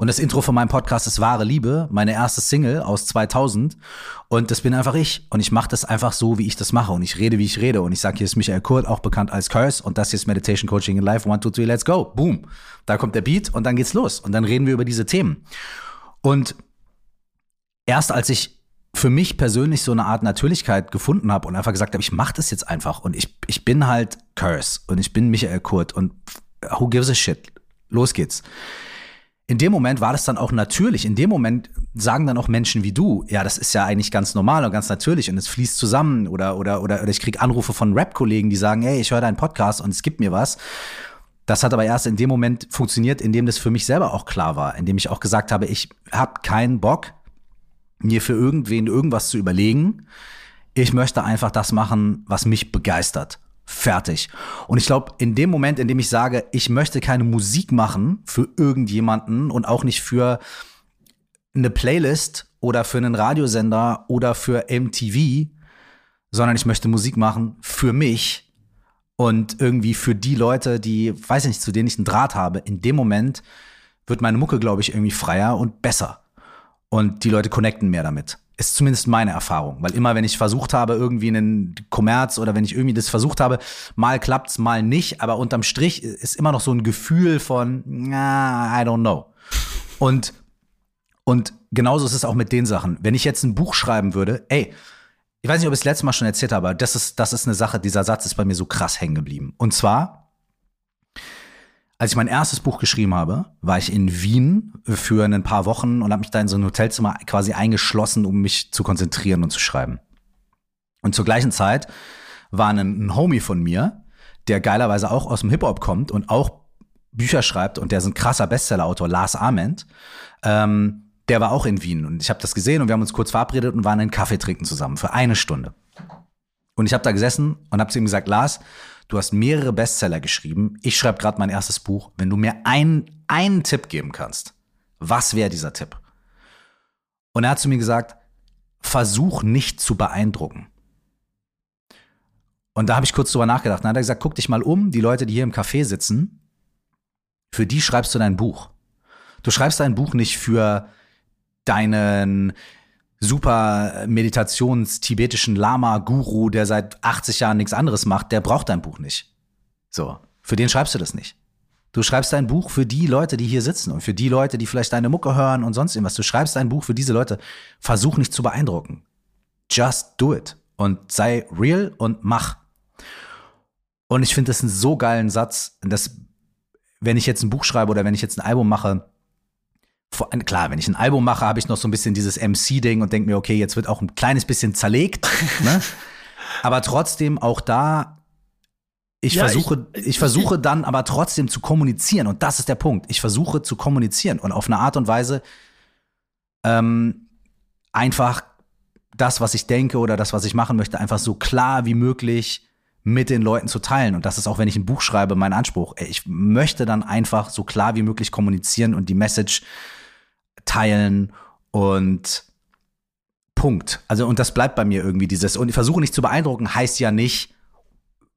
Und das Intro von meinem Podcast ist Wahre Liebe, meine erste Single aus 2000. Und das bin einfach ich. Und ich mache das einfach so, wie ich das mache. Und ich rede, wie ich rede. Und ich sage, hier ist Michael Kurt, auch bekannt als Curse. Und das hier ist Meditation Coaching in Life. One, two, three, let's go. Boom. Da kommt der Beat und dann geht's los. Und dann reden wir über diese Themen. Und erst als ich für mich persönlich so eine Art Natürlichkeit gefunden habe und einfach gesagt habe, ich mache das jetzt einfach und ich, ich bin halt Curse und ich bin Michael Kurt und who gives a shit? Los geht's. In dem Moment war das dann auch natürlich. In dem Moment sagen dann auch Menschen wie du, ja, das ist ja eigentlich ganz normal und ganz natürlich und es fließt zusammen oder oder oder, oder ich krieg Anrufe von Rap-Kollegen, die sagen, hey, ich höre deinen Podcast und es gibt mir was. Das hat aber erst in dem Moment funktioniert, in dem das für mich selber auch klar war, in dem ich auch gesagt habe, ich habe keinen Bock, mir für irgendwen irgendwas zu überlegen. Ich möchte einfach das machen, was mich begeistert. Fertig. Und ich glaube, in dem Moment, in dem ich sage, ich möchte keine Musik machen für irgendjemanden und auch nicht für eine Playlist oder für einen Radiosender oder für MTV, sondern ich möchte Musik machen für mich und irgendwie für die Leute, die, weiß ich nicht, zu denen ich einen Draht habe. In dem Moment wird meine Mucke, glaube ich, irgendwie freier und besser. Und die Leute connecten mehr damit. Ist zumindest meine Erfahrung. Weil immer, wenn ich versucht habe, irgendwie einen Kommerz oder wenn ich irgendwie das versucht habe, mal klappt's, mal nicht, aber unterm Strich ist immer noch so ein Gefühl von, na, I don't know. Und, und genauso ist es auch mit den Sachen. Wenn ich jetzt ein Buch schreiben würde, ey, ich weiß nicht, ob ich es letztes Mal schon erzählt habe, aber das ist, das ist eine Sache, dieser Satz ist bei mir so krass hängen geblieben. Und zwar, als ich mein erstes Buch geschrieben habe, war ich in Wien für ein paar Wochen und habe mich da in so ein Hotelzimmer quasi eingeschlossen, um mich zu konzentrieren und zu schreiben. Und zur gleichen Zeit war ein, ein Homie von mir, der geilerweise auch aus dem Hip-Hop kommt und auch Bücher schreibt und der ist ein krasser Bestseller-Autor, Lars Ament. Ähm, der war auch in Wien und ich habe das gesehen und wir haben uns kurz verabredet und waren einen Kaffee trinken zusammen für eine Stunde. Und ich habe da gesessen und habe zu ihm gesagt, Lars, du hast mehrere Bestseller geschrieben. Ich schreibe gerade mein erstes Buch. Wenn du mir einen, einen Tipp geben kannst, was wäre dieser Tipp? Und er hat zu mir gesagt, versuch nicht zu beeindrucken. Und da habe ich kurz drüber nachgedacht. Dann hat er gesagt, guck dich mal um, die Leute, die hier im Café sitzen, für die schreibst du dein Buch. Du schreibst dein Buch nicht für deinen super Meditations-tibetischen Lama-Guru, der seit 80 Jahren nichts anderes macht, der braucht dein Buch nicht. So, für den schreibst du das nicht. Du schreibst dein Buch für die Leute, die hier sitzen und für die Leute, die vielleicht deine Mucke hören und sonst irgendwas. Du schreibst dein Buch für diese Leute. Versuch nicht zu beeindrucken. Just do it. Und sei real und mach. Und ich finde das einen so geilen Satz, dass wenn ich jetzt ein Buch schreibe oder wenn ich jetzt ein Album mache, klar, wenn ich ein Album mache, habe ich noch so ein bisschen dieses MC-Ding und denke mir, okay, jetzt wird auch ein kleines bisschen zerlegt. ne? Aber trotzdem auch da, ich ja, versuche, ich, ich versuche ich, dann aber trotzdem zu kommunizieren und das ist der Punkt. Ich versuche zu kommunizieren und auf eine Art und Weise ähm, einfach das, was ich denke oder das, was ich machen möchte, einfach so klar wie möglich mit den Leuten zu teilen. Und das ist auch, wenn ich ein Buch schreibe, mein Anspruch. Ich möchte dann einfach so klar wie möglich kommunizieren und die Message teilen und Punkt. Also, und das bleibt bei mir irgendwie dieses, und ich versuche nicht zu beeindrucken, heißt ja nicht,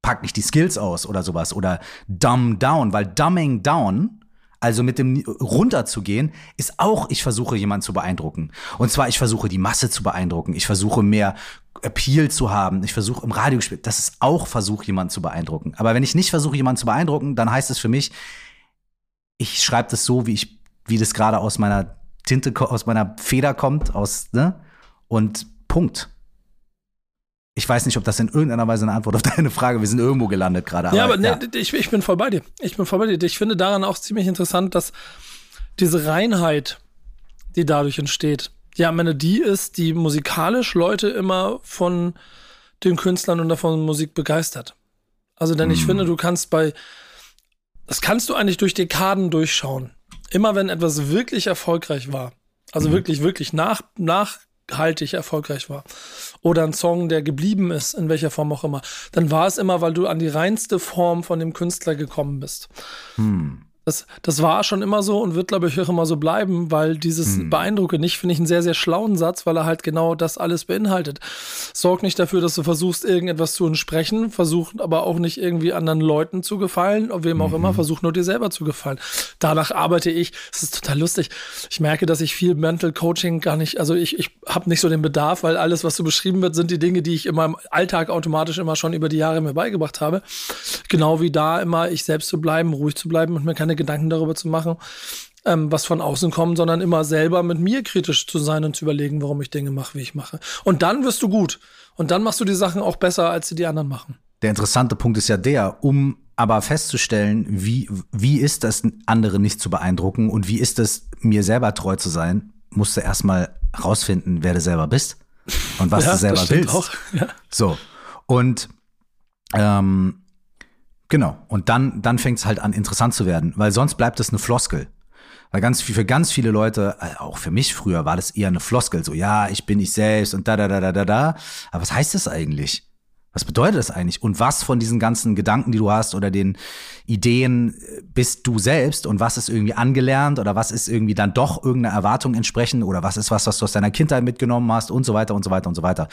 pack nicht die Skills aus oder sowas oder dumb down, weil dumbing down, also mit dem runterzugehen, ist auch, ich versuche jemanden zu beeindrucken. Und zwar, ich versuche die Masse zu beeindrucken. Ich versuche mehr Appeal zu haben. Ich versuche im Radio gespielt. Das ist auch Versuch, jemanden zu beeindrucken. Aber wenn ich nicht versuche, jemanden zu beeindrucken, dann heißt es für mich, ich schreibe das so, wie ich, wie das gerade aus meiner Tinte, aus meiner Feder kommt, aus, ne? Und Punkt. Ich weiß nicht, ob das in irgendeiner Weise eine Antwort auf deine Frage. Wir sind irgendwo gelandet gerade. Ja, aber ja. Nee, ich, ich bin voll bei dir. Ich bin voll bei dir. Ich finde daran auch ziemlich interessant, dass diese Reinheit, die dadurch entsteht, ja, meine, die ist, die musikalisch Leute immer von den Künstlern und davon Musik begeistert. Also, denn ich mhm. finde, du kannst bei, das kannst du eigentlich durch Dekaden durchschauen. Immer wenn etwas wirklich erfolgreich war, also mhm. wirklich, wirklich nach, nachhaltig erfolgreich war, oder ein Song, der geblieben ist, in welcher Form auch immer, dann war es immer, weil du an die reinste Form von dem Künstler gekommen bist. Mhm. Das, das war schon immer so und wird, glaube ich, auch immer so bleiben, weil dieses hm. Beeindrucke nicht, finde ich einen sehr, sehr schlauen Satz, weil er halt genau das alles beinhaltet. Sorg nicht dafür, dass du versuchst, irgendetwas zu entsprechen, versuch aber auch nicht irgendwie anderen Leuten zu gefallen, wem auch mhm. immer, versuch nur dir selber zu gefallen. Danach arbeite ich, es ist total lustig. Ich merke, dass ich viel Mental Coaching gar nicht, also ich, ich habe nicht so den Bedarf, weil alles, was so beschrieben wird, sind die Dinge, die ich in meinem Alltag automatisch immer schon über die Jahre mir beigebracht habe. Genau wie da immer ich selbst zu bleiben, ruhig zu bleiben und mir keine Gedanken darüber zu machen, ähm, was von außen kommt, sondern immer selber mit mir kritisch zu sein und zu überlegen, warum ich Dinge mache, wie ich mache. Und dann wirst du gut. Und dann machst du die Sachen auch besser, als sie die anderen machen. Der interessante Punkt ist ja der, um aber festzustellen, wie, wie ist das, andere nicht zu beeindrucken und wie ist es, mir selber treu zu sein, musst du erstmal rausfinden, wer du selber bist und was ja, du selber willst. Auch. Ja. So. Und ähm, Genau. Und dann, dann fängt es halt an, interessant zu werden, weil sonst bleibt es eine Floskel. Weil ganz für ganz viele Leute, äh, auch für mich früher, war das eher eine Floskel. So, ja, ich bin ich selbst und da, da, da, da, da, da. Aber was heißt das eigentlich? Was bedeutet das eigentlich? Und was von diesen ganzen Gedanken, die du hast oder den Ideen äh, bist du selbst und was ist irgendwie angelernt oder was ist irgendwie dann doch irgendeiner Erwartung entsprechend oder was ist was, was du aus deiner Kindheit mitgenommen hast und so weiter und so weiter und so weiter.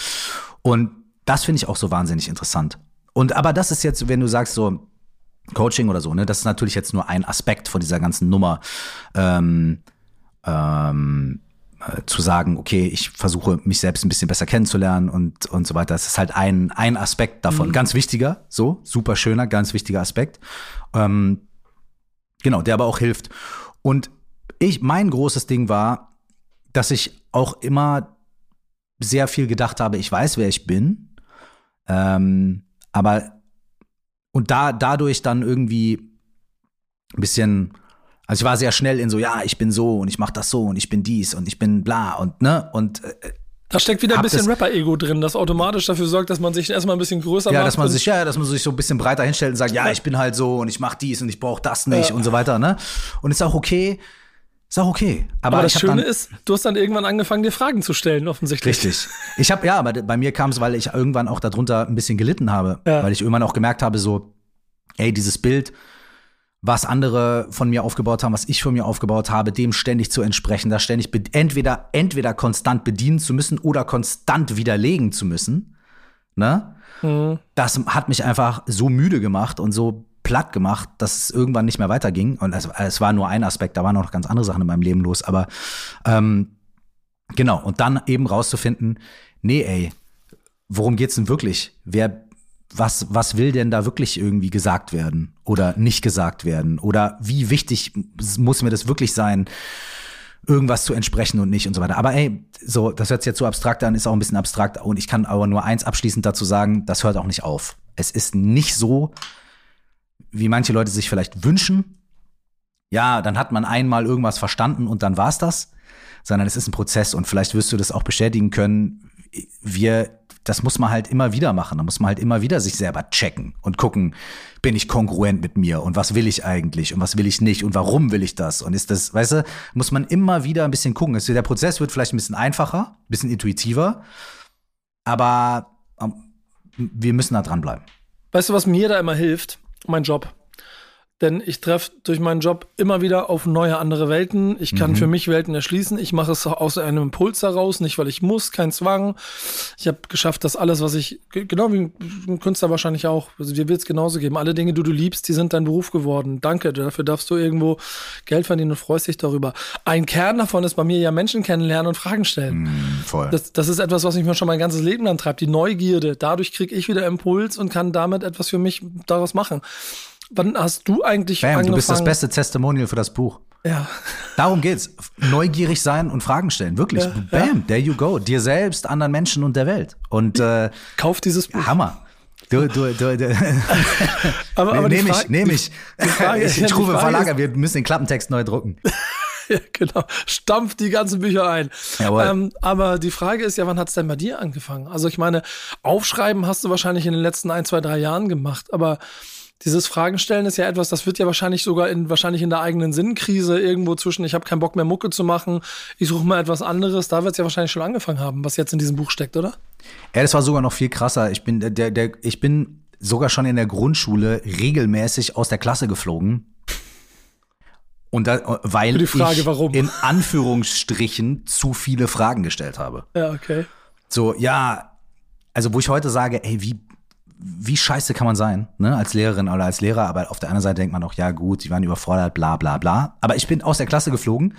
Und das finde ich auch so wahnsinnig interessant. Und aber das ist jetzt, wenn du sagst so, Coaching oder so, ne? Das ist natürlich jetzt nur ein Aspekt von dieser ganzen Nummer. Ähm, ähm, äh, zu sagen, okay, ich versuche mich selbst ein bisschen besser kennenzulernen und, und so weiter. Das ist halt ein, ein Aspekt davon. Mhm. Ganz wichtiger, so, super schöner, ganz wichtiger Aspekt. Ähm, genau, der aber auch hilft. Und ich, mein großes Ding war, dass ich auch immer sehr viel gedacht habe, ich weiß, wer ich bin. Ähm, aber und da dadurch dann irgendwie ein bisschen also ich war sehr schnell in so ja ich bin so und ich mache das so und ich bin dies und ich bin bla und ne und äh, Da steckt wieder ein bisschen Rapper-Ego drin, das automatisch dafür sorgt, dass man sich erstmal ein bisschen größer ja, macht. Dass man sich, ja, dass man sich so ein bisschen breiter hinstellt und sagt, ja, ich bin halt so und ich mach dies und ich brauche das nicht ja. und so weiter. Ne? Und ist auch okay. Ist auch okay. Aber, aber das Schöne ist, du hast dann irgendwann angefangen, dir Fragen zu stellen, offensichtlich. Richtig. Ich habe, ja, aber bei mir kam es, weil ich irgendwann auch darunter ein bisschen gelitten habe. Ja. Weil ich irgendwann auch gemerkt habe, so, ey, dieses Bild, was andere von mir aufgebaut haben, was ich von mir aufgebaut habe, dem ständig zu entsprechen, da ständig entweder, entweder konstant bedienen zu müssen oder konstant widerlegen zu müssen. Ne? Mhm. Das hat mich einfach so müde gemacht und so platt gemacht, dass es irgendwann nicht mehr weiterging. Und es, es war nur ein Aspekt, da waren noch ganz andere Sachen in meinem Leben los. Aber ähm, genau, und dann eben rauszufinden, nee, ey, worum geht's denn wirklich? Wer was, was will denn da wirklich irgendwie gesagt werden oder nicht gesagt werden? Oder wie wichtig muss mir das wirklich sein, irgendwas zu entsprechen und nicht und so weiter. Aber ey, so, das hört sich jetzt so abstrakt an, ist auch ein bisschen abstrakt und ich kann aber nur eins abschließend dazu sagen, das hört auch nicht auf. Es ist nicht so, wie manche Leute sich vielleicht wünschen. Ja, dann hat man einmal irgendwas verstanden und dann war's das, sondern es ist ein Prozess und vielleicht wirst du das auch bestätigen können. Wir das muss man halt immer wieder machen. Da muss man halt immer wieder sich selber checken und gucken, bin ich kongruent mit mir und was will ich eigentlich und was will ich nicht und warum will ich das und ist das, weißt du, muss man immer wieder ein bisschen gucken. Der Prozess wird vielleicht ein bisschen einfacher, ein bisschen intuitiver, aber ähm, wir müssen da dranbleiben. Weißt du, was mir da immer hilft? Mein Job denn ich treffe durch meinen Job immer wieder auf neue andere Welten. Ich kann mhm. für mich Welten erschließen. Ich mache es aus einem Impuls heraus, nicht weil ich muss, kein Zwang. Ich habe geschafft, dass alles, was ich, genau wie ein Künstler wahrscheinlich auch, also dir wird es genauso geben. Alle Dinge, die du liebst, die sind dein Beruf geworden. Danke, dafür darfst du irgendwo Geld verdienen und freust dich darüber. Ein Kern davon ist bei mir ja Menschen kennenlernen und Fragen stellen. Mhm, voll. Das, das ist etwas, was mich schon mein ganzes Leben lang treibt. Die Neugierde. Dadurch kriege ich wieder Impuls und kann damit etwas für mich daraus machen. Wann hast du eigentlich Bam, angefangen? Du bist das beste Testimonial für das Buch. Ja. Darum geht's. Neugierig sein und Fragen stellen. Wirklich. Ja, Bam, ja. there you go. Dir selbst, anderen Menschen und der Welt. Und äh, kauf dieses Buch. Hammer. Du, du, du, du. aber, aber nehme ich, nehme ich. ich, ich rufe Verlager, wir müssen den Klappentext neu drucken. ja, genau. Stampf die ganzen Bücher ein. Ähm, aber die Frage ist ja, wann hat es denn bei dir angefangen? Also ich meine, aufschreiben hast du wahrscheinlich in den letzten ein, zwei, drei Jahren gemacht, aber dieses Fragenstellen ist ja etwas, das wird ja wahrscheinlich sogar in wahrscheinlich in der eigenen Sinnkrise irgendwo zwischen, ich habe keinen Bock mehr Mucke zu machen, ich suche mal etwas anderes, da wird es ja wahrscheinlich schon angefangen haben, was jetzt in diesem Buch steckt, oder? Ja, das war sogar noch viel krasser. Ich bin der, der, ich bin sogar schon in der Grundschule regelmäßig aus der Klasse geflogen. Und da, weil die Frage, ich warum? in Anführungsstrichen zu viele Fragen gestellt habe. Ja, okay. So, ja, also wo ich heute sage, ey, wie wie scheiße kann man sein, ne, als Lehrerin oder als Lehrer, aber auf der anderen Seite denkt man auch, ja gut, die waren überfordert, bla bla bla. Aber ich bin aus der Klasse geflogen,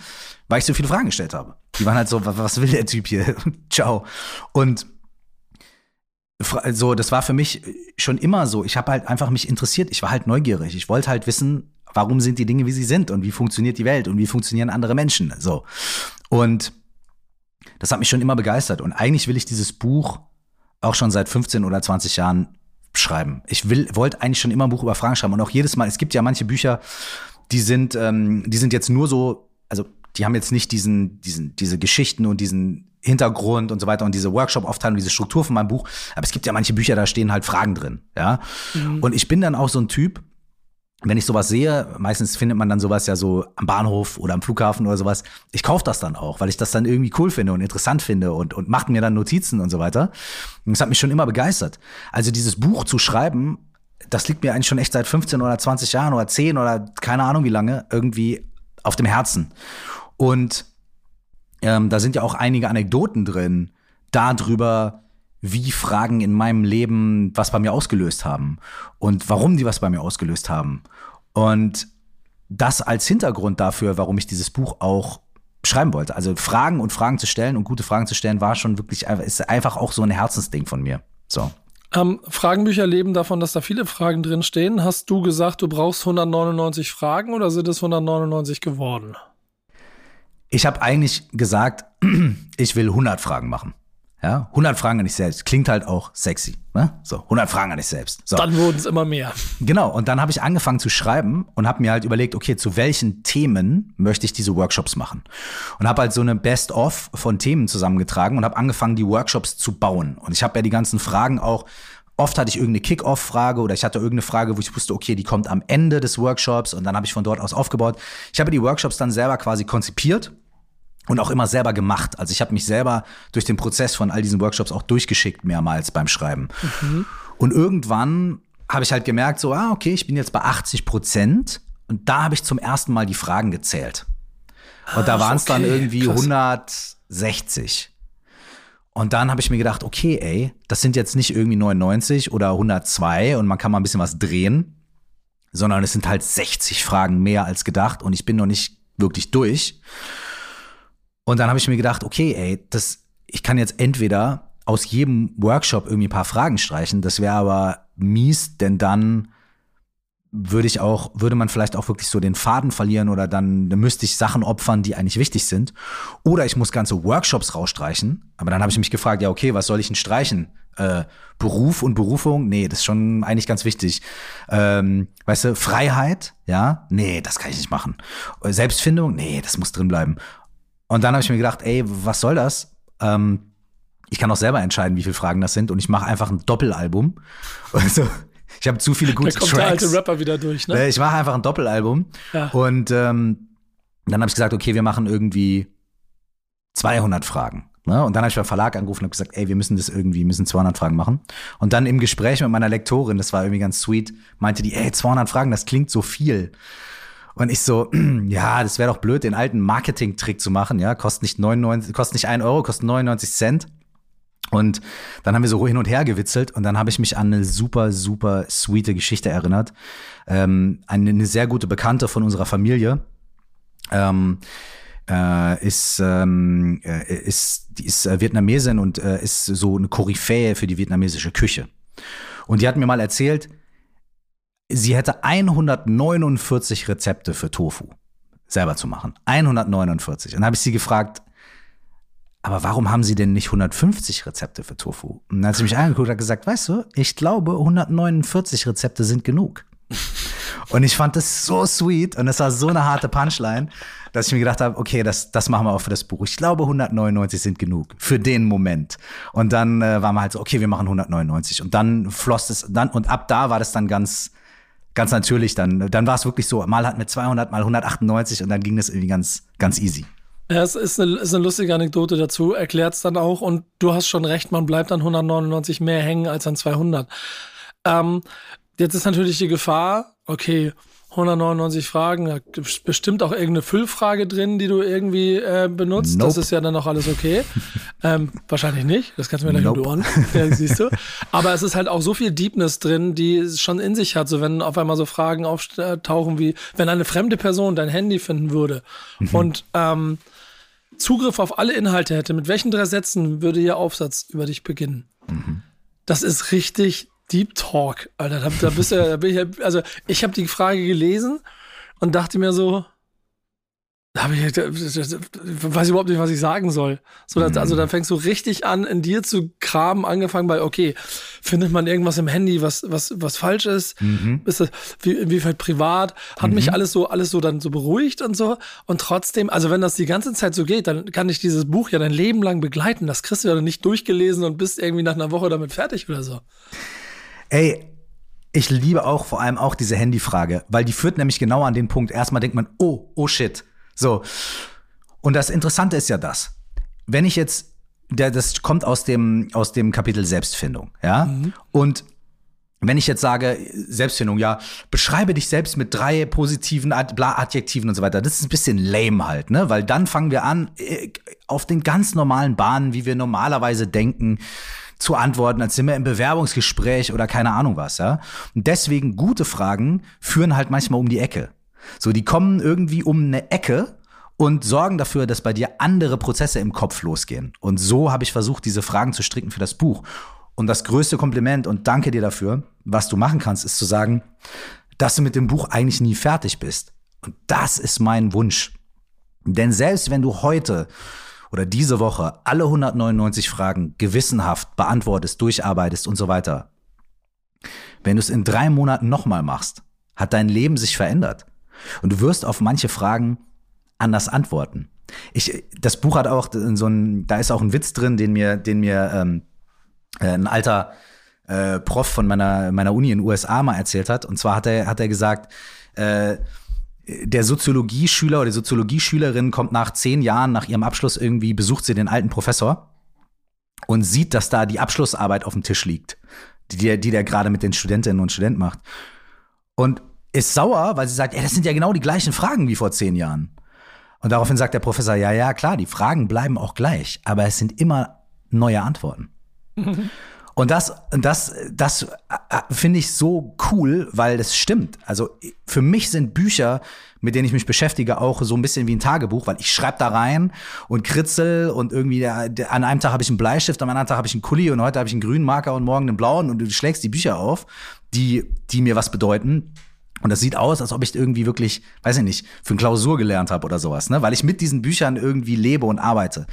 weil ich so viele Fragen gestellt habe. Die waren halt so, was will der Typ hier? Ciao. Und so, das war für mich schon immer so. Ich habe halt einfach mich interessiert. Ich war halt neugierig. Ich wollte halt wissen, warum sind die Dinge, wie sie sind und wie funktioniert die Welt und wie funktionieren andere Menschen. So. Und das hat mich schon immer begeistert. Und eigentlich will ich dieses Buch auch schon seit 15 oder 20 Jahren schreiben. Ich will, wollte eigentlich schon immer ein Buch über Fragen schreiben und auch jedes Mal, es gibt ja manche Bücher, die sind, ähm, die sind jetzt nur so, also die haben jetzt nicht diesen, diesen, diese Geschichten und diesen Hintergrund und so weiter und diese Workshop-Aufteilung, diese Struktur von meinem Buch. Aber es gibt ja manche Bücher, da stehen halt Fragen drin, ja. Mhm. Und ich bin dann auch so ein Typ, wenn ich sowas sehe, meistens findet man dann sowas ja so am Bahnhof oder am Flughafen oder sowas. Ich kaufe das dann auch, weil ich das dann irgendwie cool finde und interessant finde und, und macht mir dann Notizen und so weiter. Und das hat mich schon immer begeistert. Also dieses Buch zu schreiben, das liegt mir eigentlich schon echt seit 15 oder 20 Jahren oder 10 oder keine Ahnung wie lange irgendwie auf dem Herzen. Und ähm, da sind ja auch einige Anekdoten drin darüber, wie Fragen in meinem Leben was bei mir ausgelöst haben und warum die was bei mir ausgelöst haben. Und das als Hintergrund dafür, warum ich dieses Buch auch schreiben wollte. Also Fragen und Fragen zu stellen und gute Fragen zu stellen, war schon wirklich, ist einfach auch so ein Herzensding von mir. So. Ähm, Fragenbücher leben davon, dass da viele Fragen drin stehen. Hast du gesagt, du brauchst 199 Fragen oder sind es 199 geworden? Ich habe eigentlich gesagt, ich will 100 Fragen machen. Ja, 100 Fragen an dich selbst. Klingt halt auch sexy. Ne? So, 100 Fragen an dich selbst. So. Dann wurden es immer mehr. Genau, und dann habe ich angefangen zu schreiben und habe mir halt überlegt, okay, zu welchen Themen möchte ich diese Workshops machen? Und habe halt so eine Best-of von Themen zusammengetragen und habe angefangen, die Workshops zu bauen. Und ich habe ja die ganzen Fragen auch Oft hatte ich irgendeine Kick-Off-Frage oder ich hatte irgendeine Frage, wo ich wusste, okay, die kommt am Ende des Workshops und dann habe ich von dort aus aufgebaut. Ich habe die Workshops dann selber quasi konzipiert und auch immer selber gemacht. Also ich habe mich selber durch den Prozess von all diesen Workshops auch durchgeschickt mehrmals beim Schreiben. Mhm. Und irgendwann habe ich halt gemerkt, so, ah, okay, ich bin jetzt bei 80 Prozent. Und da habe ich zum ersten Mal die Fragen gezählt. Und da waren es okay, dann irgendwie krass. 160. Und dann habe ich mir gedacht, okay, ey, das sind jetzt nicht irgendwie 99 oder 102 und man kann mal ein bisschen was drehen, sondern es sind halt 60 Fragen mehr als gedacht und ich bin noch nicht wirklich durch. Und dann habe ich mir gedacht, okay, ey, das, ich kann jetzt entweder aus jedem Workshop irgendwie ein paar Fragen streichen, das wäre aber mies, denn dann würde ich auch, würde man vielleicht auch wirklich so den Faden verlieren oder dann, dann müsste ich Sachen opfern, die eigentlich wichtig sind. Oder ich muss ganze Workshops rausstreichen. Aber dann habe ich mich gefragt, ja, okay, was soll ich denn streichen? Äh, Beruf und Berufung? Nee, das ist schon eigentlich ganz wichtig. Ähm, weißt du, Freiheit? Ja? Nee, das kann ich nicht machen. Selbstfindung? Nee, das muss drin bleiben. Und dann habe ich mir gedacht, ey, was soll das? Ähm, ich kann auch selber entscheiden, wie viele Fragen das sind und ich mache einfach ein Doppelalbum. Also, ich habe zu viele gute da kommt Tracks. der alte Rapper wieder durch, ne? Äh, ich mache einfach ein Doppelalbum. Ja. Und ähm, dann habe ich gesagt, okay, wir machen irgendwie 200 Fragen. Ne? Und dann habe ich beim Verlag angerufen und habe gesagt, ey, wir müssen das irgendwie, müssen 200 Fragen machen. Und dann im Gespräch mit meiner Lektorin, das war irgendwie ganz sweet, meinte die, ey, 200 Fragen, das klingt so viel. Und ich so, ja, das wäre doch blöd, den alten Marketing-Trick zu machen, ja, kostet nicht 99, kostet nicht 1 Euro, kostet 99 Cent. Und dann haben wir so hin und her gewitzelt und dann habe ich mich an eine super, super sweete Geschichte erinnert. Ähm, eine, eine sehr gute Bekannte von unserer Familie ähm, äh, ist, ähm, äh, ist, die ist äh, Vietnamesin und äh, ist so eine Koryphäe für die vietnamesische Küche. Und die hat mir mal erzählt, sie hätte 149 Rezepte für Tofu selber zu machen. 149. Und dann habe ich sie gefragt, aber warum haben sie denn nicht 150 Rezepte für Tofu? Und dann hat sie mich angeguckt und hat gesagt, weißt du, ich glaube, 149 Rezepte sind genug. Und ich fand das so sweet und es war so eine harte Punchline, dass ich mir gedacht habe, okay, das, das machen wir auch für das Buch. Ich glaube, 199 sind genug für den Moment. Und dann äh, waren wir halt so, okay, wir machen 199. Und dann floss es, dann, und ab da war das dann ganz, ganz natürlich. Dann, dann war es wirklich so, mal hatten wir 200, mal 198 und dann ging das irgendwie ganz, ganz easy. Ja, es ist eine, ist eine lustige Anekdote dazu, erklärt es dann auch. Und du hast schon recht, man bleibt an 199 mehr hängen als an 200. Ähm, jetzt ist natürlich die Gefahr, okay, 199 Fragen, da gibt bestimmt auch irgendeine Füllfrage drin, die du irgendwie äh, benutzt. Nope. Das ist ja dann auch alles okay. ähm, wahrscheinlich nicht, das kannst du mir gleich nope. um die ja, siehst du. Aber es ist halt auch so viel Deepness drin, die es schon in sich hat. So wenn auf einmal so Fragen auftauchen wie, wenn eine fremde Person dein Handy finden würde mhm. und ähm, Zugriff auf alle Inhalte hätte, mit welchen drei Sätzen würde Ihr Aufsatz über dich beginnen? Mhm. Das ist richtig Deep Talk, Alter. Da, da bist du, da bin ich, also ich habe die Frage gelesen und dachte mir so, da hab ich, weiß ich überhaupt nicht, was ich sagen soll. So, dass, also da fängst du richtig an, in dir zu graben, angefangen bei, okay, findet man irgendwas im Handy, was, was, was falsch ist? Mhm. Ist das, wie, inwiefern privat? Hat mhm. mich alles so, alles so dann so beruhigt und so. Und trotzdem, also wenn das die ganze Zeit so geht, dann kann ich dieses Buch ja dein Leben lang begleiten. Das kriegst du ja nicht durchgelesen und bist irgendwie nach einer Woche damit fertig oder so. Ey, ich liebe auch vor allem auch diese Handyfrage, weil die führt nämlich genau an den Punkt. Erstmal denkt man, oh, oh shit so. Und das Interessante ist ja das. Wenn ich jetzt, der, das kommt aus dem, aus dem Kapitel Selbstfindung, ja? Mhm. Und wenn ich jetzt sage, Selbstfindung, ja, beschreibe dich selbst mit drei positiven Adjektiven und so weiter, das ist ein bisschen lame halt, ne? Weil dann fangen wir an, äh, auf den ganz normalen Bahnen, wie wir normalerweise denken, zu antworten, als sind wir im Bewerbungsgespräch oder keine Ahnung was, ja? Und deswegen gute Fragen führen halt manchmal um die Ecke. So, die kommen irgendwie um eine Ecke und sorgen dafür, dass bei dir andere Prozesse im Kopf losgehen. Und so habe ich versucht, diese Fragen zu stricken für das Buch. Und das größte Kompliment und danke dir dafür, was du machen kannst, ist zu sagen, dass du mit dem Buch eigentlich nie fertig bist. Und das ist mein Wunsch. Denn selbst wenn du heute oder diese Woche alle 199 Fragen gewissenhaft beantwortest, durcharbeitest und so weiter, wenn du es in drei Monaten nochmal machst, hat dein Leben sich verändert. Und du wirst auf manche Fragen anders antworten. Ich, das Buch hat auch so ein, da ist auch ein Witz drin, den mir, den mir ähm, äh, ein alter äh, Prof von meiner, meiner Uni in den USA mal erzählt hat. Und zwar hat er, hat er gesagt, äh, der Soziologieschüler oder die Soziologieschülerin kommt nach zehn Jahren nach ihrem Abschluss irgendwie, besucht sie den alten Professor und sieht, dass da die Abschlussarbeit auf dem Tisch liegt, die, die der gerade mit den Studentinnen und Studenten macht. Und ist sauer, weil sie sagt, ey, das sind ja genau die gleichen Fragen wie vor zehn Jahren. Und daraufhin sagt der Professor, ja, ja, klar, die Fragen bleiben auch gleich, aber es sind immer neue Antworten. Und das, das, das äh, finde ich so cool, weil das stimmt. Also für mich sind Bücher, mit denen ich mich beschäftige, auch so ein bisschen wie ein Tagebuch, weil ich schreibe da rein und kritzel und irgendwie an einem Tag habe ich einen Bleistift, am anderen Tag habe ich einen Kuli und heute habe ich einen grünen Marker und morgen einen blauen und du schlägst die Bücher auf, die, die mir was bedeuten. Und das sieht aus, als ob ich irgendwie wirklich, weiß ich nicht, für eine Klausur gelernt habe oder sowas, ne? Weil ich mit diesen Büchern irgendwie lebe und arbeite.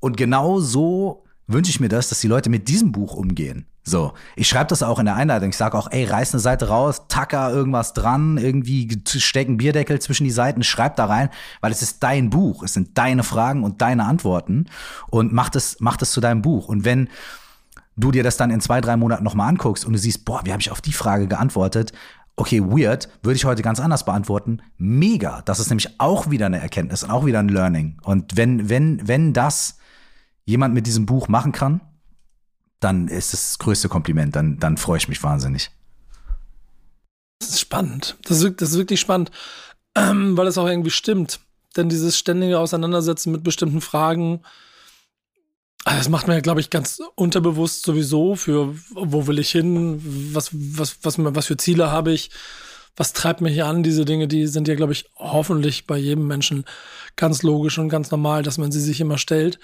Und genau so wünsche ich mir das, dass die Leute mit diesem Buch umgehen. So, ich schreibe das auch in der Einleitung. Ich sage auch, ey, reiß eine Seite raus, tacker irgendwas dran, irgendwie stecken Bierdeckel zwischen die Seiten, schreib da rein, weil es ist dein Buch, es sind deine Fragen und deine Antworten und mach das, mach das zu deinem Buch. Und wenn du dir das dann in zwei, drei Monaten nochmal anguckst und du siehst, boah, wie habe ich auf die Frage geantwortet, okay, weird, würde ich heute ganz anders beantworten. Mega. Das ist nämlich auch wieder eine Erkenntnis und auch wieder ein Learning. Und wenn, wenn, wenn das jemand mit diesem Buch machen kann, dann ist es das größte Kompliment. Dann, dann freue ich mich wahnsinnig. Das ist spannend. Das ist, das ist wirklich spannend, ähm, weil es auch irgendwie stimmt. Denn dieses ständige Auseinandersetzen mit bestimmten Fragen, Ah, das macht man ja, glaube ich, ganz unterbewusst sowieso für, wo will ich hin, was, was, was, was für Ziele habe ich, was treibt mich an, diese Dinge, die sind ja, glaube ich, hoffentlich bei jedem Menschen ganz logisch und ganz normal, dass man sie sich immer stellt.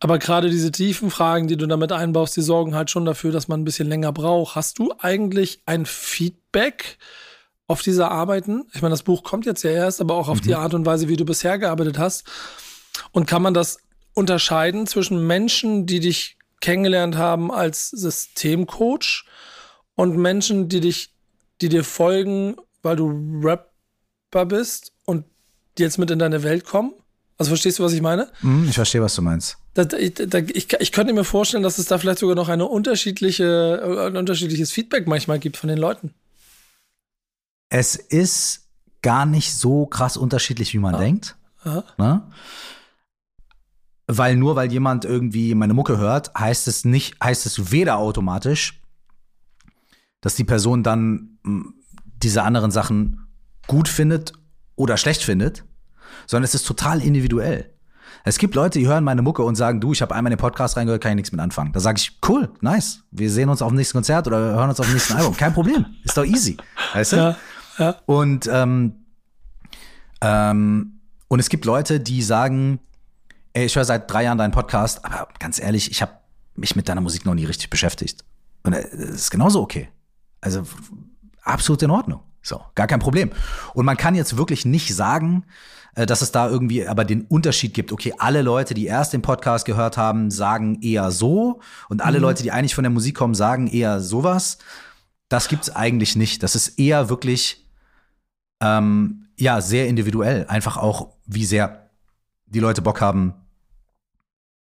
Aber gerade diese tiefen Fragen, die du damit einbaust, die sorgen halt schon dafür, dass man ein bisschen länger braucht. Hast du eigentlich ein Feedback auf diese Arbeiten? Ich meine, das Buch kommt jetzt ja erst, aber auch auf mhm. die Art und Weise, wie du bisher gearbeitet hast. Und kann man das unterscheiden zwischen Menschen, die dich kennengelernt haben als Systemcoach und Menschen, die dich, die dir folgen, weil du Rapper bist die jetzt mit in deine Welt kommen? Also verstehst du, was ich meine? Mm, ich verstehe, was du meinst. Da, ich, da, ich, ich, könnte mir vorstellen, dass es da vielleicht sogar noch eine unterschiedliche, ein unterschiedliches Feedback manchmal gibt von den Leuten. Es ist gar nicht so krass unterschiedlich, wie man ah. denkt. Ne? Weil nur weil jemand irgendwie meine Mucke hört, heißt es nicht, heißt es weder automatisch, dass die Person dann hm, diese anderen Sachen gut findet oder schlecht findet, sondern es ist total individuell. Es gibt Leute, die hören meine Mucke und sagen, du, ich habe einmal in den Podcast reingehört, kann ich nichts mit anfangen. Da sage ich, cool, nice. Wir sehen uns auf dem nächsten Konzert oder hören uns auf dem nächsten Album. Kein Problem. Ist doch easy. Weißt du? Ja, ja. Und, ähm, ähm, und es gibt Leute, die sagen, ey, ich höre seit drei Jahren deinen Podcast, aber ganz ehrlich, ich habe mich mit deiner Musik noch nie richtig beschäftigt. Und es ist genauso okay. Also absolut in Ordnung. So, gar kein Problem. Und man kann jetzt wirklich nicht sagen, äh, dass es da irgendwie aber den Unterschied gibt. Okay, alle Leute, die erst den Podcast gehört haben, sagen eher so und alle mhm. Leute, die eigentlich von der Musik kommen, sagen eher sowas. Das gibt's eigentlich nicht. Das ist eher wirklich ähm, ja sehr individuell. Einfach auch, wie sehr die Leute Bock haben,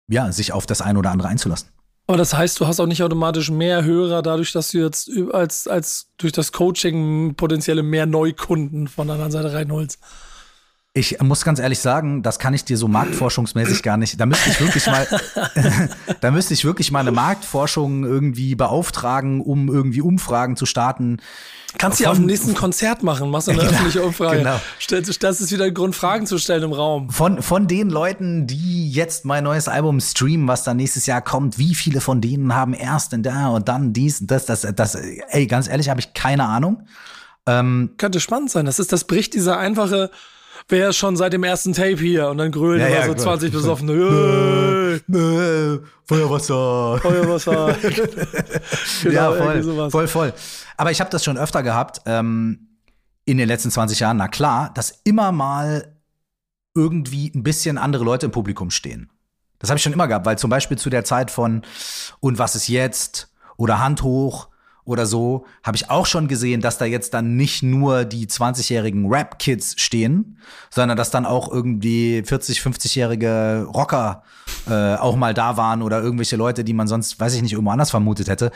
ja, sich auf das eine oder andere einzulassen. Aber das heißt, du hast auch nicht automatisch mehr Hörer dadurch, dass du jetzt als, als durch das Coaching potenzielle mehr Neukunden von der anderen Seite reinholst. Ich muss ganz ehrlich sagen, das kann ich dir so marktforschungsmäßig gar nicht. Da müsste ich wirklich mal, da müsste ich wirklich mal eine Marktforschung irgendwie beauftragen, um irgendwie Umfragen zu starten. Kannst du ja auf dem nächsten Konzert machen, machst du eine genau, öffentliche Umfrage. Genau. Das ist wieder ein Grund, Fragen zu stellen im Raum. Von, von den Leuten, die jetzt mein neues Album streamen, was dann nächstes Jahr kommt, wie viele von denen haben erst in da und dann dies und das, das, das, ey, ganz ehrlich, habe ich keine Ahnung. Ähm, Könnte spannend sein. Das ist, das bricht dieser einfache, wäre schon seit dem ersten Tape hier und dann grölen ja, ja, so 20 besoffen. Nö, nö, Feuerwasser. Feuerwasser. genau, ja, voll, voll, voll. Aber ich habe das schon öfter gehabt ähm, in den letzten 20 Jahren. Na klar, dass immer mal irgendwie ein bisschen andere Leute im Publikum stehen. Das habe ich schon immer gehabt, weil zum Beispiel zu der Zeit von Und was ist jetzt oder Hand hoch oder so, habe ich auch schon gesehen, dass da jetzt dann nicht nur die 20-jährigen Rap-Kids stehen, sondern dass dann auch irgendwie 40, 50-jährige Rocker äh, auch mal da waren oder irgendwelche Leute, die man sonst, weiß ich nicht, irgendwo anders vermutet hätte.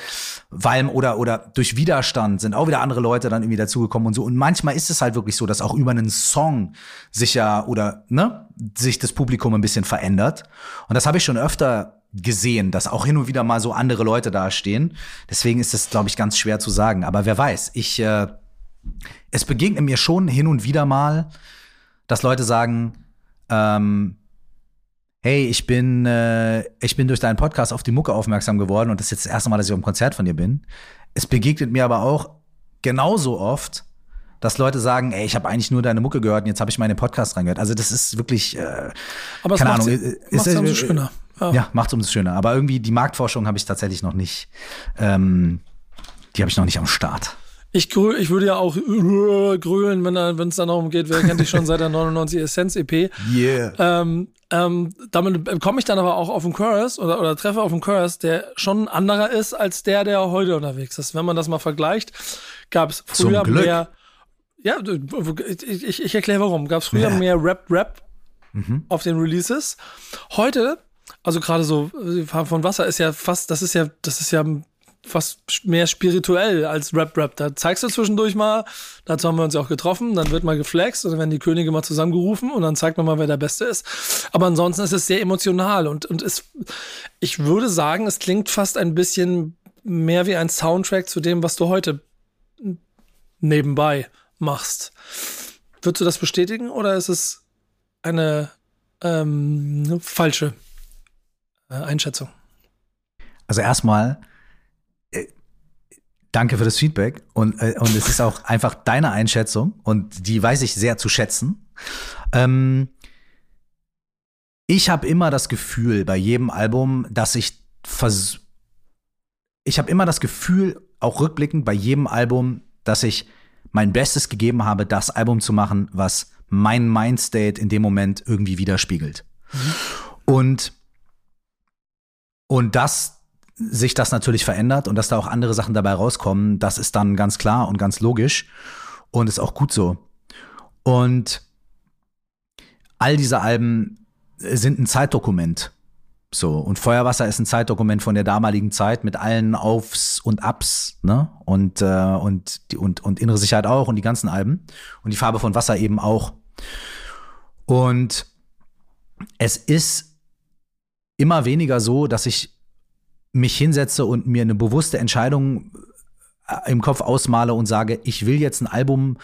Weil, oder, oder durch Widerstand sind auch wieder andere Leute dann irgendwie dazugekommen und so. Und manchmal ist es halt wirklich so, dass auch über einen Song sich ja oder, ne, sich das Publikum ein bisschen verändert. Und das habe ich schon öfter gesehen, dass auch hin und wieder mal so andere Leute dastehen. Deswegen ist es, glaube ich, ganz schwer zu sagen. Aber wer weiß, ich, äh, es begegnet mir schon hin und wieder mal, dass Leute sagen, ähm, hey, ich bin, äh, ich bin durch deinen Podcast auf die Mucke aufmerksam geworden und das ist jetzt das erste Mal, dass ich auf einem Konzert von dir bin. Es begegnet mir aber auch genauso oft, dass Leute sagen, ey, ich habe eigentlich nur deine Mucke gehört und jetzt habe ich meine Podcast reingehört. Also das ist wirklich, äh, aber keine Ahnung, ist, ist, umso schöner. Ja, ja macht umso schöner. Aber irgendwie die Marktforschung habe ich tatsächlich noch nicht, ähm, die habe ich noch nicht am Start. Ich, ich würde ja auch grölen, wenn es dann darum geht, wer kennt dich schon seit der 99 Essenz EP. Yeah. Ähm, ähm, damit komme ich dann aber auch auf einen Chorus oder, oder treffe auf einen Chorus, der schon ein anderer ist als der, der heute unterwegs ist. Wenn man das mal vergleicht, gab es früher mehr. Ja, ich, ich, ich erkläre warum. Gab es früher ja. mehr Rap-Rap mhm. auf den Releases. Heute, also gerade so Farbe von Wasser ist ja fast, das ist ja, das ist ja fast mehr spirituell als Rap-Rap. Da zeigst du zwischendurch mal, dazu haben wir uns ja auch getroffen, dann wird mal geflext und dann werden die Könige mal zusammengerufen und dann zeigt man mal, wer der Beste ist. Aber ansonsten ist es sehr emotional und, und es, ich würde sagen, es klingt fast ein bisschen mehr wie ein Soundtrack zu dem, was du heute nebenbei machst. Würdest du das bestätigen oder ist es eine ähm, falsche äh, Einschätzung? Also erstmal äh, danke für das Feedback und, äh, und es ist auch einfach deine Einschätzung und die weiß ich sehr zu schätzen. Ähm, ich habe immer das Gefühl bei jedem Album, dass ich vers ich habe immer das Gefühl, auch rückblickend bei jedem Album, dass ich mein Bestes gegeben habe, das Album zu machen, was mein Mindstate in dem Moment irgendwie widerspiegelt. Mhm. Und, und dass sich das natürlich verändert und dass da auch andere Sachen dabei rauskommen, das ist dann ganz klar und ganz logisch und ist auch gut so. Und all diese Alben sind ein Zeitdokument. So, und Feuerwasser ist ein Zeitdokument von der damaligen Zeit mit allen Aufs und Abs, ne? Und, äh, und, und, und innere Sicherheit auch und die ganzen Alben. Und die Farbe von Wasser eben auch. Und es ist immer weniger so, dass ich mich hinsetze und mir eine bewusste Entscheidung äh, im Kopf ausmale und sage, ich will jetzt ein Album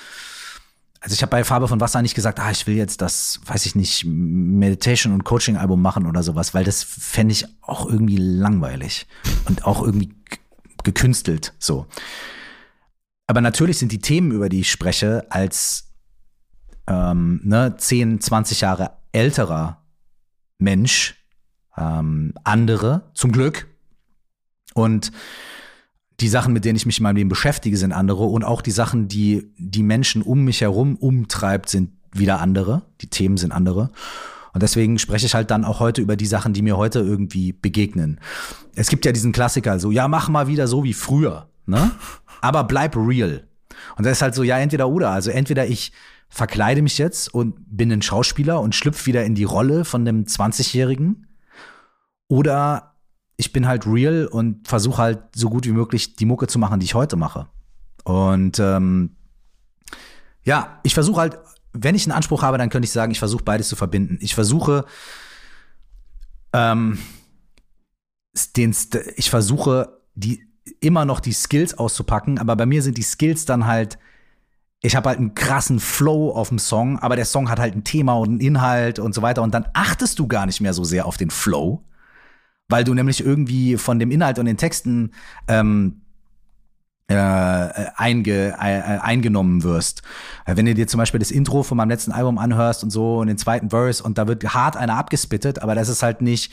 also ich habe bei Farbe von Wasser nicht gesagt, ah, ich will jetzt das, weiß ich nicht, Meditation- und Coaching-Album machen oder sowas, weil das fände ich auch irgendwie langweilig und auch irgendwie gekünstelt so. Aber natürlich sind die Themen, über die ich spreche, als ähm, ne, 10, 20 Jahre älterer Mensch ähm, andere, zum Glück. Und die Sachen, mit denen ich mich in meinem Leben beschäftige, sind andere und auch die Sachen, die die Menschen um mich herum umtreibt, sind wieder andere. Die Themen sind andere. Und deswegen spreche ich halt dann auch heute über die Sachen, die mir heute irgendwie begegnen. Es gibt ja diesen Klassiker, so, ja, mach mal wieder so wie früher, ne? Aber bleib real. Und das ist halt so, ja, entweder oder. Also entweder ich verkleide mich jetzt und bin ein Schauspieler und schlüpfe wieder in die Rolle von einem 20-Jährigen. Oder ich bin halt real und versuche halt so gut wie möglich die Mucke zu machen, die ich heute mache. Und ähm, ja, ich versuche halt, wenn ich einen Anspruch habe, dann könnte ich sagen, ich versuche beides zu verbinden. Ich versuche, ähm, den, ich versuche, die immer noch die Skills auszupacken, aber bei mir sind die Skills dann halt, ich habe halt einen krassen Flow auf dem Song, aber der Song hat halt ein Thema und einen Inhalt und so weiter und dann achtest du gar nicht mehr so sehr auf den Flow, weil du nämlich irgendwie von dem Inhalt und den Texten ähm, äh, einge, äh, eingenommen wirst. Wenn du dir zum Beispiel das Intro von meinem letzten Album anhörst und so und den zweiten Verse und da wird hart einer abgespittet, aber das ist halt nicht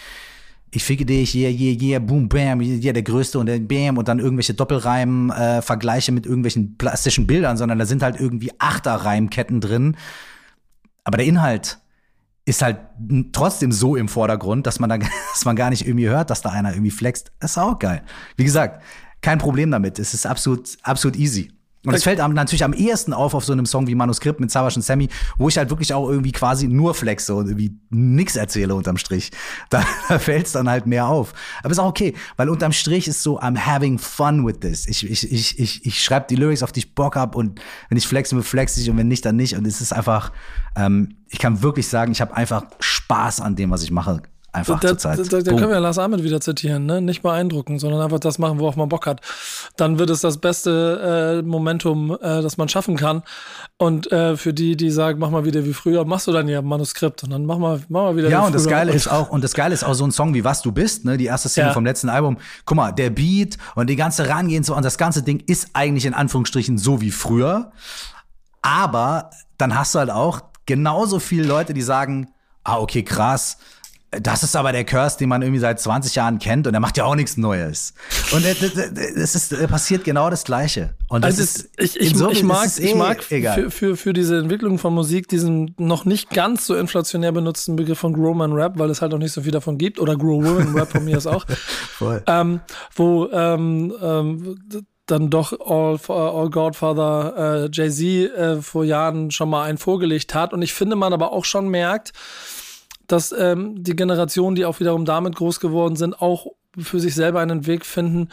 ich ficke dich, yeah, yeah, yeah, boom, bam, yeah, der Größte und der bam und dann irgendwelche Doppelreim, äh, Vergleiche mit irgendwelchen plastischen Bildern, sondern da sind halt irgendwie Achterreimketten drin. Aber der Inhalt ist halt trotzdem so im Vordergrund, dass man da, dass man gar nicht irgendwie hört, dass da einer irgendwie flext. Das ist auch geil. Wie gesagt, kein Problem damit. Es ist absolut, absolut easy. Und es fällt einem natürlich am ehesten auf auf so einem Song wie Manuskript mit Savage und Sammy, wo ich halt wirklich auch irgendwie quasi nur flexe und irgendwie nix erzähle unterm Strich. Da, da fällt es dann halt mehr auf. Aber ist auch okay, weil unterm Strich ist so, I'm having fun with this. Ich, ich, ich, ich, ich schreibe die Lyrics, auf die ich Bock hab und wenn ich flexe, flexe ich und wenn nicht, dann nicht. Und es ist einfach, ähm, ich kann wirklich sagen, ich habe einfach Spaß an dem, was ich mache einfach da, zurzeit. Da, da, da können wir Lars Ahmed wieder zitieren, ne? Nicht beeindrucken, sondern einfach das machen, worauf man Bock hat. Dann wird es das beste äh, Momentum, äh, das man schaffen kann. Und äh, für die, die sagen, mach mal wieder wie früher, machst du dann ja Manuskript und dann mach mal, mach mal wieder ja, wie und das Geile ist auch, und das Geile ist auch so ein Song wie Was du bist, ne? Die erste Single ja. vom letzten Album. Guck mal, der Beat und die ganze Rangehen so und das ganze Ding ist eigentlich in Anführungsstrichen so wie früher. Aber dann hast du halt auch genauso viele Leute, die sagen, ah, okay, krass, das ist aber der Curse, den man irgendwie seit 20 Jahren kennt und er macht ja auch nichts Neues. Und es ist passiert genau das Gleiche. Und das also ist, ich, ich, so, ich mag, eh ich mag für, für, für diese Entwicklung von Musik diesen noch nicht ganz so inflationär benutzten Begriff von Growman Rap, weil es halt noch nicht so viel davon gibt, oder Grow Woman Rap von mir ist auch. Voll. Ähm, wo ähm, ähm, dann doch All, All Godfather äh, Jay-Z äh, vor Jahren schon mal einen vorgelegt hat. Und ich finde, man aber auch schon merkt, dass ähm, die Generationen, die auch wiederum damit groß geworden sind, auch für sich selber einen Weg finden,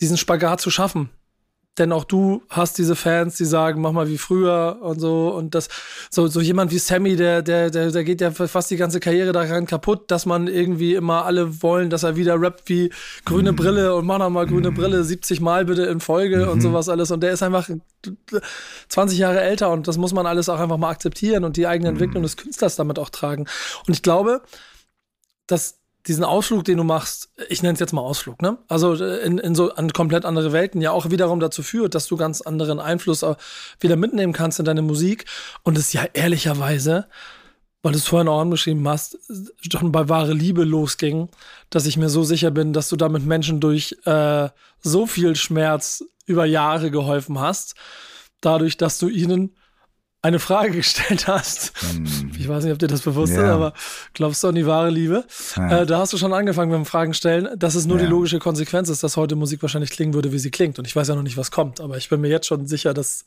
diesen Spagat zu schaffen. Denn auch du hast diese Fans, die sagen, mach mal wie früher und so. Und das, so, so jemand wie Sammy, der, der, der, der geht ja fast die ganze Karriere daran kaputt, dass man irgendwie immer alle wollen, dass er wieder rappt wie grüne mm. Brille und mach noch mal grüne mm. Brille 70 Mal bitte in Folge -hmm. und mhm. sowas alles. Und der ist einfach 20 Jahre älter und das muss man alles auch einfach mal akzeptieren und die eigene Entwicklung des Künstlers damit auch tragen. Und ich glaube, dass diesen Ausflug, den du machst, ich nenne es jetzt mal Ausflug, ne? Also äh, in, in so an komplett andere Welten, ja auch wiederum dazu führt, dass du ganz anderen Einfluss äh, wieder mitnehmen kannst in deine Musik. Und es ja ehrlicherweise, weil du es vorhin auch angeschrieben hast, schon bei wahre Liebe losging, dass ich mir so sicher bin, dass du damit Menschen durch äh, so viel Schmerz über Jahre geholfen hast, dadurch, dass du ihnen eine Frage gestellt hast. Hm. Ich weiß nicht, ob dir das bewusst ja. ist, aber glaubst du an die wahre Liebe? Ja. Äh, da hast du schon angefangen mit dem Fragen stellen, dass es nur ja. die logische Konsequenz ist, dass heute Musik wahrscheinlich klingen würde, wie sie klingt. Und ich weiß ja noch nicht, was kommt, aber ich bin mir jetzt schon sicher, dass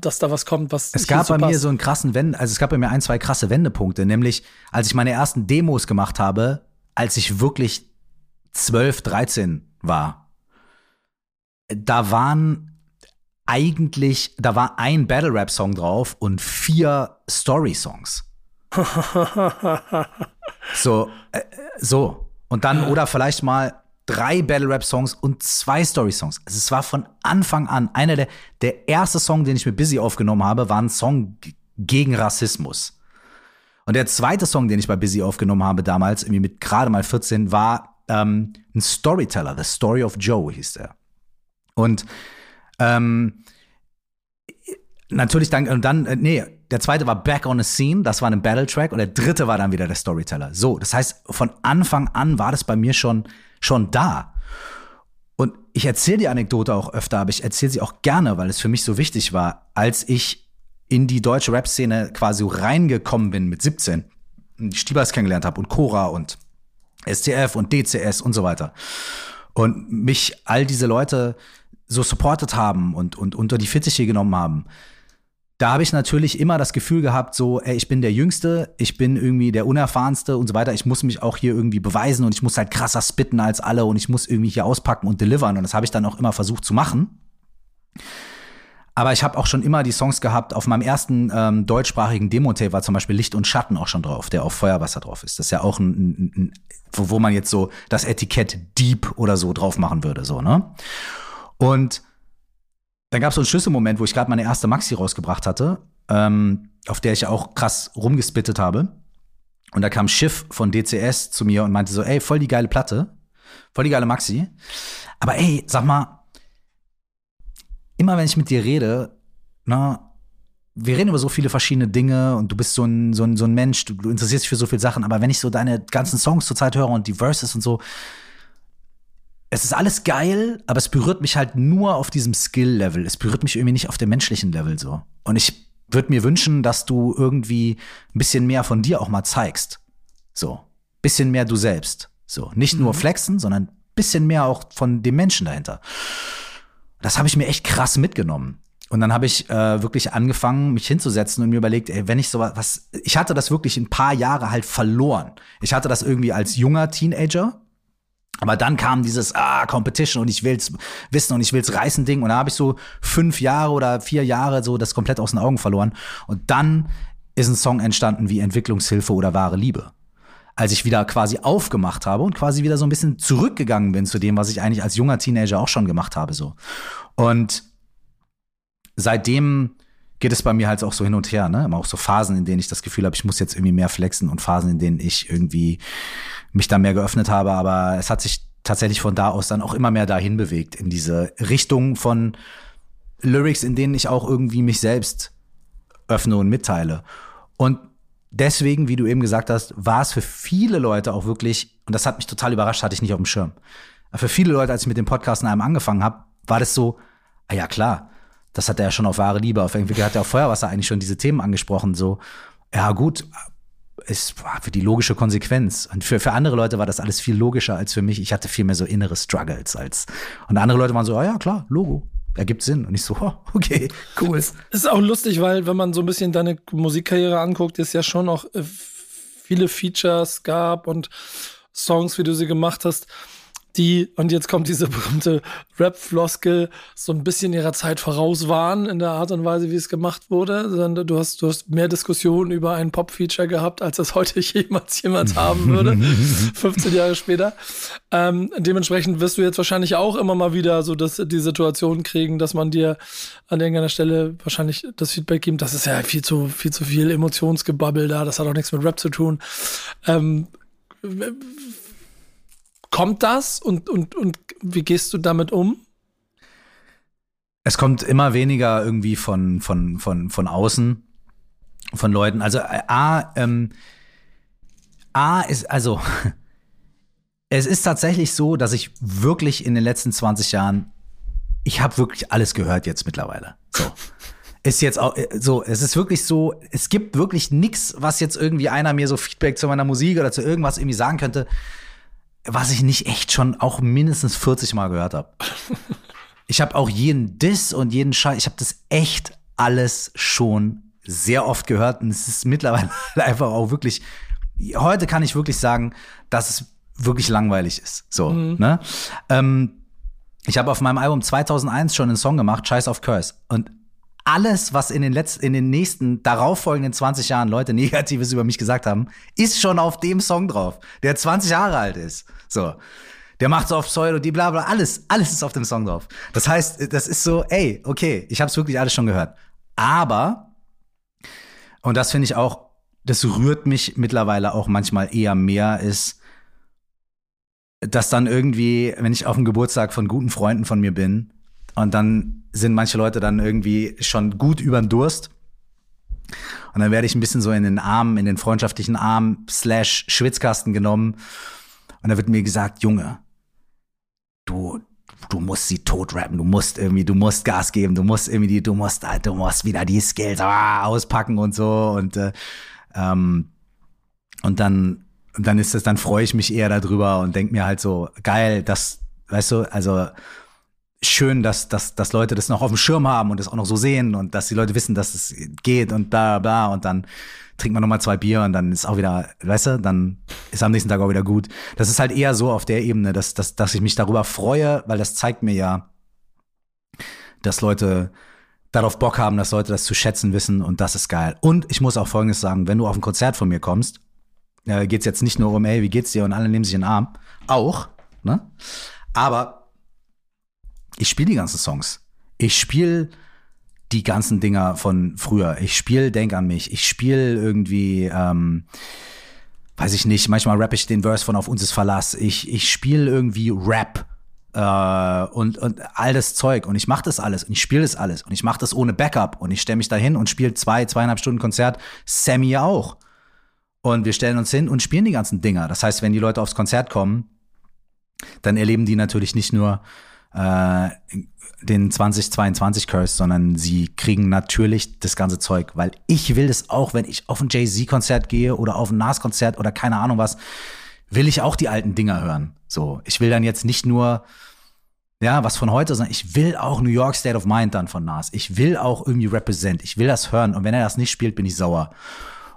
dass da was kommt, was Es gab bei passt. mir so einen krassen Wende, also es gab bei mir ein, zwei krasse Wendepunkte, nämlich als ich meine ersten Demos gemacht habe, als ich wirklich 12, 13 war. Da waren eigentlich, da war ein Battle Rap Song drauf und vier Story Songs. so, äh, so. Und dann, oder vielleicht mal drei Battle Rap Songs und zwei Story Songs. Also es war von Anfang an einer der, der erste Song, den ich mit Busy aufgenommen habe, war ein Song gegen Rassismus. Und der zweite Song, den ich bei Busy aufgenommen habe damals, irgendwie mit gerade mal 14, war ähm, ein Storyteller, The Story of Joe hieß der. Und ähm, natürlich dann, und dann, äh, nee, der zweite war Back on the Scene, das war ein Battle Track und der dritte war dann wieder der Storyteller. So, das heißt, von Anfang an war das bei mir schon, schon da. Und ich erzähle die Anekdote auch öfter, aber ich erzähle sie auch gerne, weil es für mich so wichtig war, als ich in die deutsche Rap-Szene quasi reingekommen bin mit 17, die Stiebers kennengelernt habe und Cora und STF und DCS und so weiter. Und mich all diese Leute so supportet haben und, und unter die Fittiche genommen haben, da habe ich natürlich immer das Gefühl gehabt, so, ey, ich bin der Jüngste, ich bin irgendwie der Unerfahrenste und so weiter. Ich muss mich auch hier irgendwie beweisen und ich muss halt krasser spitten als alle und ich muss irgendwie hier auspacken und delivern. Und das habe ich dann auch immer versucht zu machen. Aber ich habe auch schon immer die Songs gehabt. Auf meinem ersten ähm, deutschsprachigen Demo-Tape war zum Beispiel Licht und Schatten auch schon drauf, der auf Feuerwasser drauf ist. Das ist ja auch ein, ein, ein wo, wo man jetzt so das Etikett Deep oder so drauf machen würde, so, ne? Und dann gab es so einen Schlüsselmoment, wo ich gerade meine erste Maxi rausgebracht hatte, ähm, auf der ich auch krass rumgespittet habe. Und da kam Schiff von DCS zu mir und meinte so, ey, voll die geile Platte, voll die geile Maxi. Aber ey, sag mal, immer wenn ich mit dir rede, na, wir reden über so viele verschiedene Dinge und du bist so ein, so ein, so ein Mensch, du, du interessierst dich für so viele Sachen, aber wenn ich so deine ganzen Songs zurzeit höre und die Verses und so, es ist alles geil, aber es berührt mich halt nur auf diesem Skill-Level. Es berührt mich irgendwie nicht auf dem menschlichen Level so. Und ich würde mir wünschen, dass du irgendwie ein bisschen mehr von dir auch mal zeigst. So, bisschen mehr du selbst. So, nicht nur mhm. flexen, sondern bisschen mehr auch von dem Menschen dahinter. Das habe ich mir echt krass mitgenommen. Und dann habe ich äh, wirklich angefangen, mich hinzusetzen und mir überlegt, ey, wenn ich so was, ich hatte das wirklich ein paar Jahre halt verloren. Ich hatte das irgendwie als junger Teenager, aber dann kam dieses ah, Competition und ich will's wissen und ich will's reißen Ding und da habe ich so fünf Jahre oder vier Jahre so das komplett aus den Augen verloren und dann ist ein Song entstanden wie Entwicklungshilfe oder wahre Liebe. Als ich wieder quasi aufgemacht habe und quasi wieder so ein bisschen zurückgegangen bin zu dem, was ich eigentlich als junger Teenager auch schon gemacht habe so. Und seitdem geht es bei mir halt auch so hin und her, ne? Immer auch so Phasen, in denen ich das Gefühl habe, ich muss jetzt irgendwie mehr flexen und Phasen, in denen ich irgendwie mich da mehr geöffnet habe. Aber es hat sich tatsächlich von da aus dann auch immer mehr dahin bewegt, in diese Richtung von Lyrics, in denen ich auch irgendwie mich selbst öffne und mitteile. Und deswegen, wie du eben gesagt hast, war es für viele Leute auch wirklich, und das hat mich total überrascht, hatte ich nicht auf dem Schirm. für viele Leute, als ich mit dem Podcast in einem angefangen habe, war das so, ah ja klar, das hat er ja schon auf wahre Liebe, auf irgendwie hat er auf Feuerwasser eigentlich schon diese Themen angesprochen, so, ja gut, ist für die logische Konsequenz. Und für, für andere Leute war das alles viel logischer als für mich. Ich hatte viel mehr so innere Struggles als. Und andere Leute waren so, ah ja, klar, Logo. Ergibt Sinn. Und ich so, okay, cool. Es ist auch lustig, weil, wenn man so ein bisschen deine Musikkarriere anguckt, ist ja schon auch äh, viele Features gab und Songs, wie du sie gemacht hast die, und jetzt kommt diese berühmte Rap-Floskel, so ein bisschen ihrer Zeit voraus waren in der Art und Weise, wie es gemacht wurde. Du hast, du hast mehr Diskussionen über ein Pop-Feature gehabt, als das heute jemals jemand haben würde, 15 Jahre später. Ähm, dementsprechend wirst du jetzt wahrscheinlich auch immer mal wieder so dass die Situation kriegen, dass man dir an irgendeiner Stelle wahrscheinlich das Feedback gibt, das ist ja viel zu, viel zu viel Emotionsgebabbel da, das hat auch nichts mit Rap zu tun. Ähm, kommt das und, und, und wie gehst du damit um? Es kommt immer weniger irgendwie von, von, von, von außen, von Leuten. Also äh, A, ähm, A ist, also es ist tatsächlich so, dass ich wirklich in den letzten 20 Jahren, ich habe wirklich alles gehört jetzt mittlerweile. So. ist jetzt auch äh, so, es ist wirklich so, es gibt wirklich nichts, was jetzt irgendwie einer mir so Feedback zu meiner Musik oder zu irgendwas irgendwie sagen könnte was ich nicht echt schon auch mindestens 40 Mal gehört habe. ich habe auch jeden Diss und jeden Scheiß, ich habe das echt alles schon sehr oft gehört und es ist mittlerweile einfach auch wirklich, heute kann ich wirklich sagen, dass es wirklich langweilig ist. So, mhm. ne? Ähm, ich habe auf meinem Album 2001 schon einen Song gemacht, Scheiß auf Curse. Und alles, was in den letzten, in den nächsten darauffolgenden 20 Jahren Leute Negatives über mich gesagt haben, ist schon auf dem Song drauf, der 20 Jahre alt ist. So. Der macht so auf Pseudo, die bla bla, alles, alles ist auf dem Song drauf. Das heißt, das ist so, ey, okay, ich hab's wirklich alles schon gehört. Aber, und das finde ich auch, das rührt mich mittlerweile auch manchmal eher mehr, ist, dass dann irgendwie, wenn ich auf dem Geburtstag von guten Freunden von mir bin, und dann sind manche Leute dann irgendwie schon gut über den Durst. Und dann werde ich ein bisschen so in den Arm, in den freundschaftlichen Arm slash Schwitzkasten genommen. Und da wird mir gesagt, Junge, du, du musst sie tot rappen, du musst irgendwie, du musst Gas geben, du musst irgendwie, du musst, du musst wieder die Skills ah, auspacken und so. Und, äh, ähm, und dann, dann ist es, dann freue ich mich eher darüber und denke mir halt so, geil, das, weißt du, also schön, dass, dass, dass Leute das noch auf dem Schirm haben und das auch noch so sehen und dass die Leute wissen, dass es geht und bla bla und dann trinkt man nochmal zwei Bier und dann ist auch wieder, weißt du, dann ist am nächsten Tag auch wieder gut. Das ist halt eher so auf der Ebene, dass, dass, dass ich mich darüber freue, weil das zeigt mir ja, dass Leute darauf Bock haben, dass Leute das zu schätzen wissen und das ist geil. Und ich muss auch Folgendes sagen, wenn du auf ein Konzert von mir kommst, äh, geht's jetzt nicht nur um, ey, wie geht's dir und alle nehmen sich in den Arm, auch, ne? Aber ich spiele die ganzen Songs. Ich spiele die ganzen Dinger von früher. Ich spiele Denk an mich. Ich spiele irgendwie, ähm, weiß ich nicht, manchmal rappe ich den Verse von Auf uns ist Verlass. Ich, ich spiele irgendwie Rap äh, und, und all das Zeug. Und ich mache das alles und ich spiele das alles. Und ich mache das ohne Backup. Und ich stelle mich da hin und spiele zwei, zweieinhalb Stunden Konzert. Sammy auch. Und wir stellen uns hin und spielen die ganzen Dinger. Das heißt, wenn die Leute aufs Konzert kommen, dann erleben die natürlich nicht nur äh, den 2022 Curse, sondern sie kriegen natürlich das ganze Zeug, weil ich will das auch, wenn ich auf ein Jay-Z-Konzert gehe oder auf ein Nas-Konzert oder keine Ahnung was, will ich auch die alten Dinger hören. So, ich will dann jetzt nicht nur ja, was von heute, sondern ich will auch New York State of Mind dann von Nas. Ich will auch irgendwie represent. Ich will das hören. Und wenn er das nicht spielt, bin ich sauer.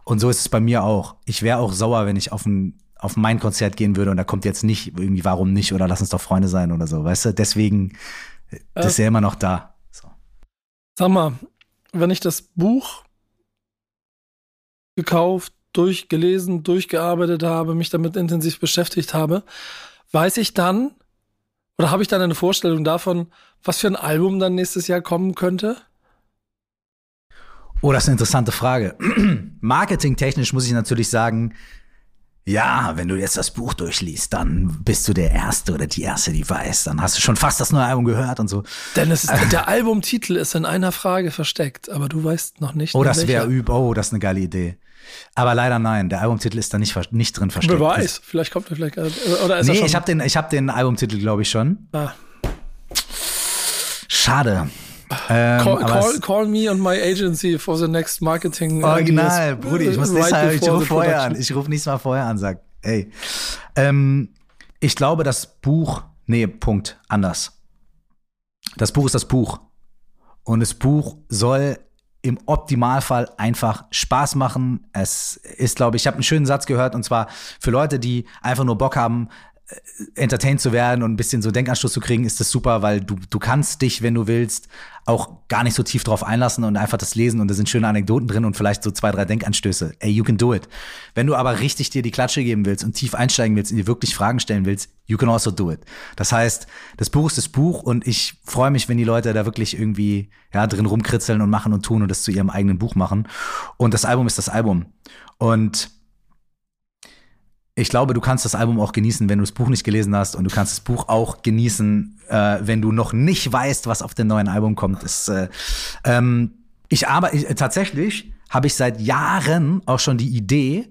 Und so ist es bei mir auch. Ich wäre auch sauer, wenn ich auf ein, auf mein Konzert gehen würde und da kommt jetzt nicht irgendwie, warum nicht oder lass uns doch Freunde sein oder so, weißt du? Deswegen, das ist ja immer noch da. So. Sag mal, wenn ich das Buch gekauft, durchgelesen, durchgearbeitet habe, mich damit intensiv beschäftigt habe, weiß ich dann, oder habe ich dann eine Vorstellung davon, was für ein Album dann nächstes Jahr kommen könnte? Oh, das ist eine interessante Frage. Marketingtechnisch muss ich natürlich sagen, ja, wenn du jetzt das Buch durchliest, dann bist du der Erste oder die Erste, die weiß. Dann hast du schon fast das neue Album gehört und so. Denn es ist, der Albumtitel ist in einer Frage versteckt, aber du weißt noch nicht. Oh, das wäre üb. Oh, das ist eine geile Idee. Aber leider nein, der Albumtitel ist da nicht, nicht drin versteckt. Wer weiß, vielleicht kommt er vielleicht. Oder ist nee, er schon? ich habe den, hab den Albumtitel, glaube ich, schon. Ah. Schade. Ähm, call, call, call, me on my agency for the next marketing. Original, Brudi, ich muss right nächstes Mal, ich rufe vorher an. Ich rufe nächstes Mal vorher an, sag, ey. Ähm, ich glaube, das Buch, nee, Punkt, anders. Das Buch ist das Buch. Und das Buch soll im Optimalfall einfach Spaß machen. Es ist, glaube ich, ich habe einen schönen Satz gehört und zwar für Leute, die einfach nur Bock haben, entertained zu werden und ein bisschen so Denkanstoß zu kriegen, ist das super, weil du, du kannst dich, wenn du willst, auch gar nicht so tief drauf einlassen und einfach das lesen und da sind schöne Anekdoten drin und vielleicht so zwei, drei Denkanstöße. Ey, you can do it. Wenn du aber richtig dir die Klatsche geben willst und tief einsteigen willst und dir wirklich Fragen stellen willst, you can also do it. Das heißt, das Buch ist das Buch und ich freue mich, wenn die Leute da wirklich irgendwie ja, drin rumkritzeln und machen und tun und das zu ihrem eigenen Buch machen. Und das Album ist das Album. Und ich glaube, du kannst das Album auch genießen, wenn du das Buch nicht gelesen hast. Und du kannst das Buch auch genießen, äh, wenn du noch nicht weißt, was auf dem neuen Album kommt. Das, äh, ähm, ich aber ich, tatsächlich habe ich seit Jahren auch schon die Idee,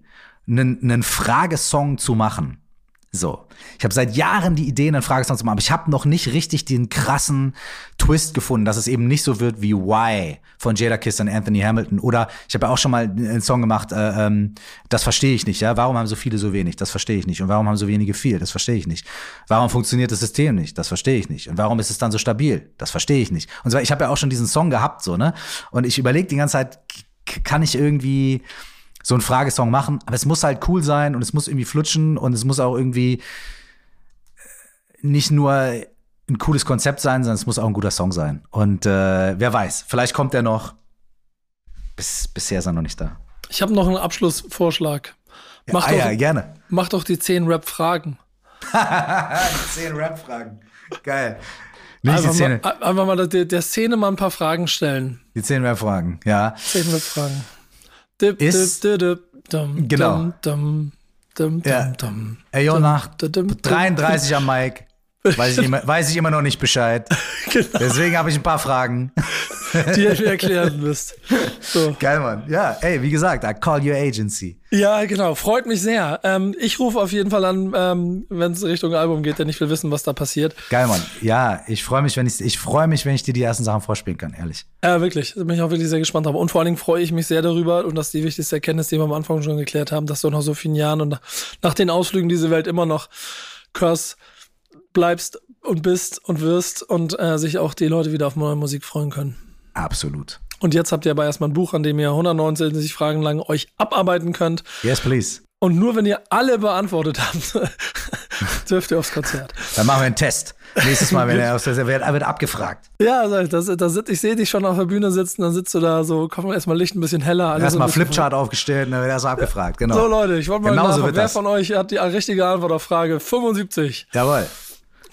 einen, einen Fragesong zu machen. So. Ich habe seit Jahren die Idee, einen Fragesong zu machen, aber ich habe noch nicht richtig den krassen Twist gefunden, dass es eben nicht so wird wie Why von Jada Kiss und Anthony Hamilton. Oder ich habe ja auch schon mal einen Song gemacht, äh, ähm, das verstehe ich nicht, ja. Warum haben so viele so wenig? Das verstehe ich nicht. Und warum haben so wenige viel? Das verstehe ich nicht. Warum funktioniert das System nicht? Das verstehe ich nicht. Und warum ist es dann so stabil? Das verstehe ich nicht. Und zwar, ich habe ja auch schon diesen Song gehabt, so, ne? Und ich überlege die ganze Zeit, kann ich irgendwie so einen Fragesong machen, aber es muss halt cool sein und es muss irgendwie flutschen und es muss auch irgendwie äh, nicht nur ein cooles Konzept sein, sondern es muss auch ein guter Song sein. Und äh, wer weiß, vielleicht kommt er noch. Bis, bisher ist er noch nicht da. Ich habe noch einen Abschlussvorschlag. Mach ja, ah, doch, ja, gerne. Mach doch die zehn Rap-Fragen. zehn Rap-Fragen. Geil. Nicht einfach, Mal, einfach mal der, der Szene mal ein paar Fragen stellen. Die zehn Rap-Fragen, ja. Zehn Rap-Fragen. Dip, ist, dip, dip, dum, genau. Dum, dum, ja. Ey, yo, nach 33 am Mike weiß ich, immer, weiß ich immer noch nicht Bescheid. genau. Deswegen habe ich ein paar Fragen. Die ihr mir erklären müsst. So. Geil, Mann. Ja, ey, wie gesagt, I call your agency. Ja, genau. Freut mich sehr. Ähm, ich rufe auf jeden Fall an, ähm, wenn es Richtung Album geht, denn ich will wissen, was da passiert. Geil, Mann. Ja, ich freue mich, wenn ich, ich freue mich, wenn ich dir die ersten Sachen vorspielen kann, ehrlich. Ja, wirklich. Da bin ich auch wirklich sehr gespannt drauf. Und vor allen Dingen freue ich mich sehr darüber, und das ist die wichtigste Erkenntnis, die wir am Anfang schon geklärt haben, dass du nach so vielen Jahren und nach den Ausflügen diese Welt immer noch Curse bleibst und bist und wirst und äh, sich auch die Leute wieder auf neue Musik freuen können. Absolut. Und jetzt habt ihr aber erstmal ein Buch, an dem ihr 169 Fragen lang euch abarbeiten könnt. Yes, please. Und nur wenn ihr alle beantwortet habt, dürft ihr aufs Konzert. Dann machen wir einen Test. Nächstes Mal, wenn er aus der wird, wird abgefragt. Ja, das, das, ich sehe dich schon auf der Bühne sitzen, dann sitzt du da so, komm erstmal Licht ein bisschen heller. Erstmal so Flipchart aufgestellt, dann wird erstmal abgefragt, genau. So Leute, ich wollte mal genau nachfragen, wer das. von euch hat die richtige Antwort auf Frage 75? Jawohl.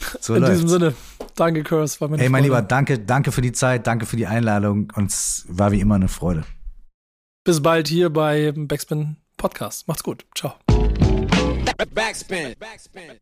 So In läuft's. diesem Sinne, danke, Curse. War mir Hey, mein Freude. Lieber, danke, danke für die Zeit, danke für die Einladung und es war wie immer eine Freude. Bis bald hier bei Backspin Podcast. Macht's gut. Ciao. Backspin. Backspin.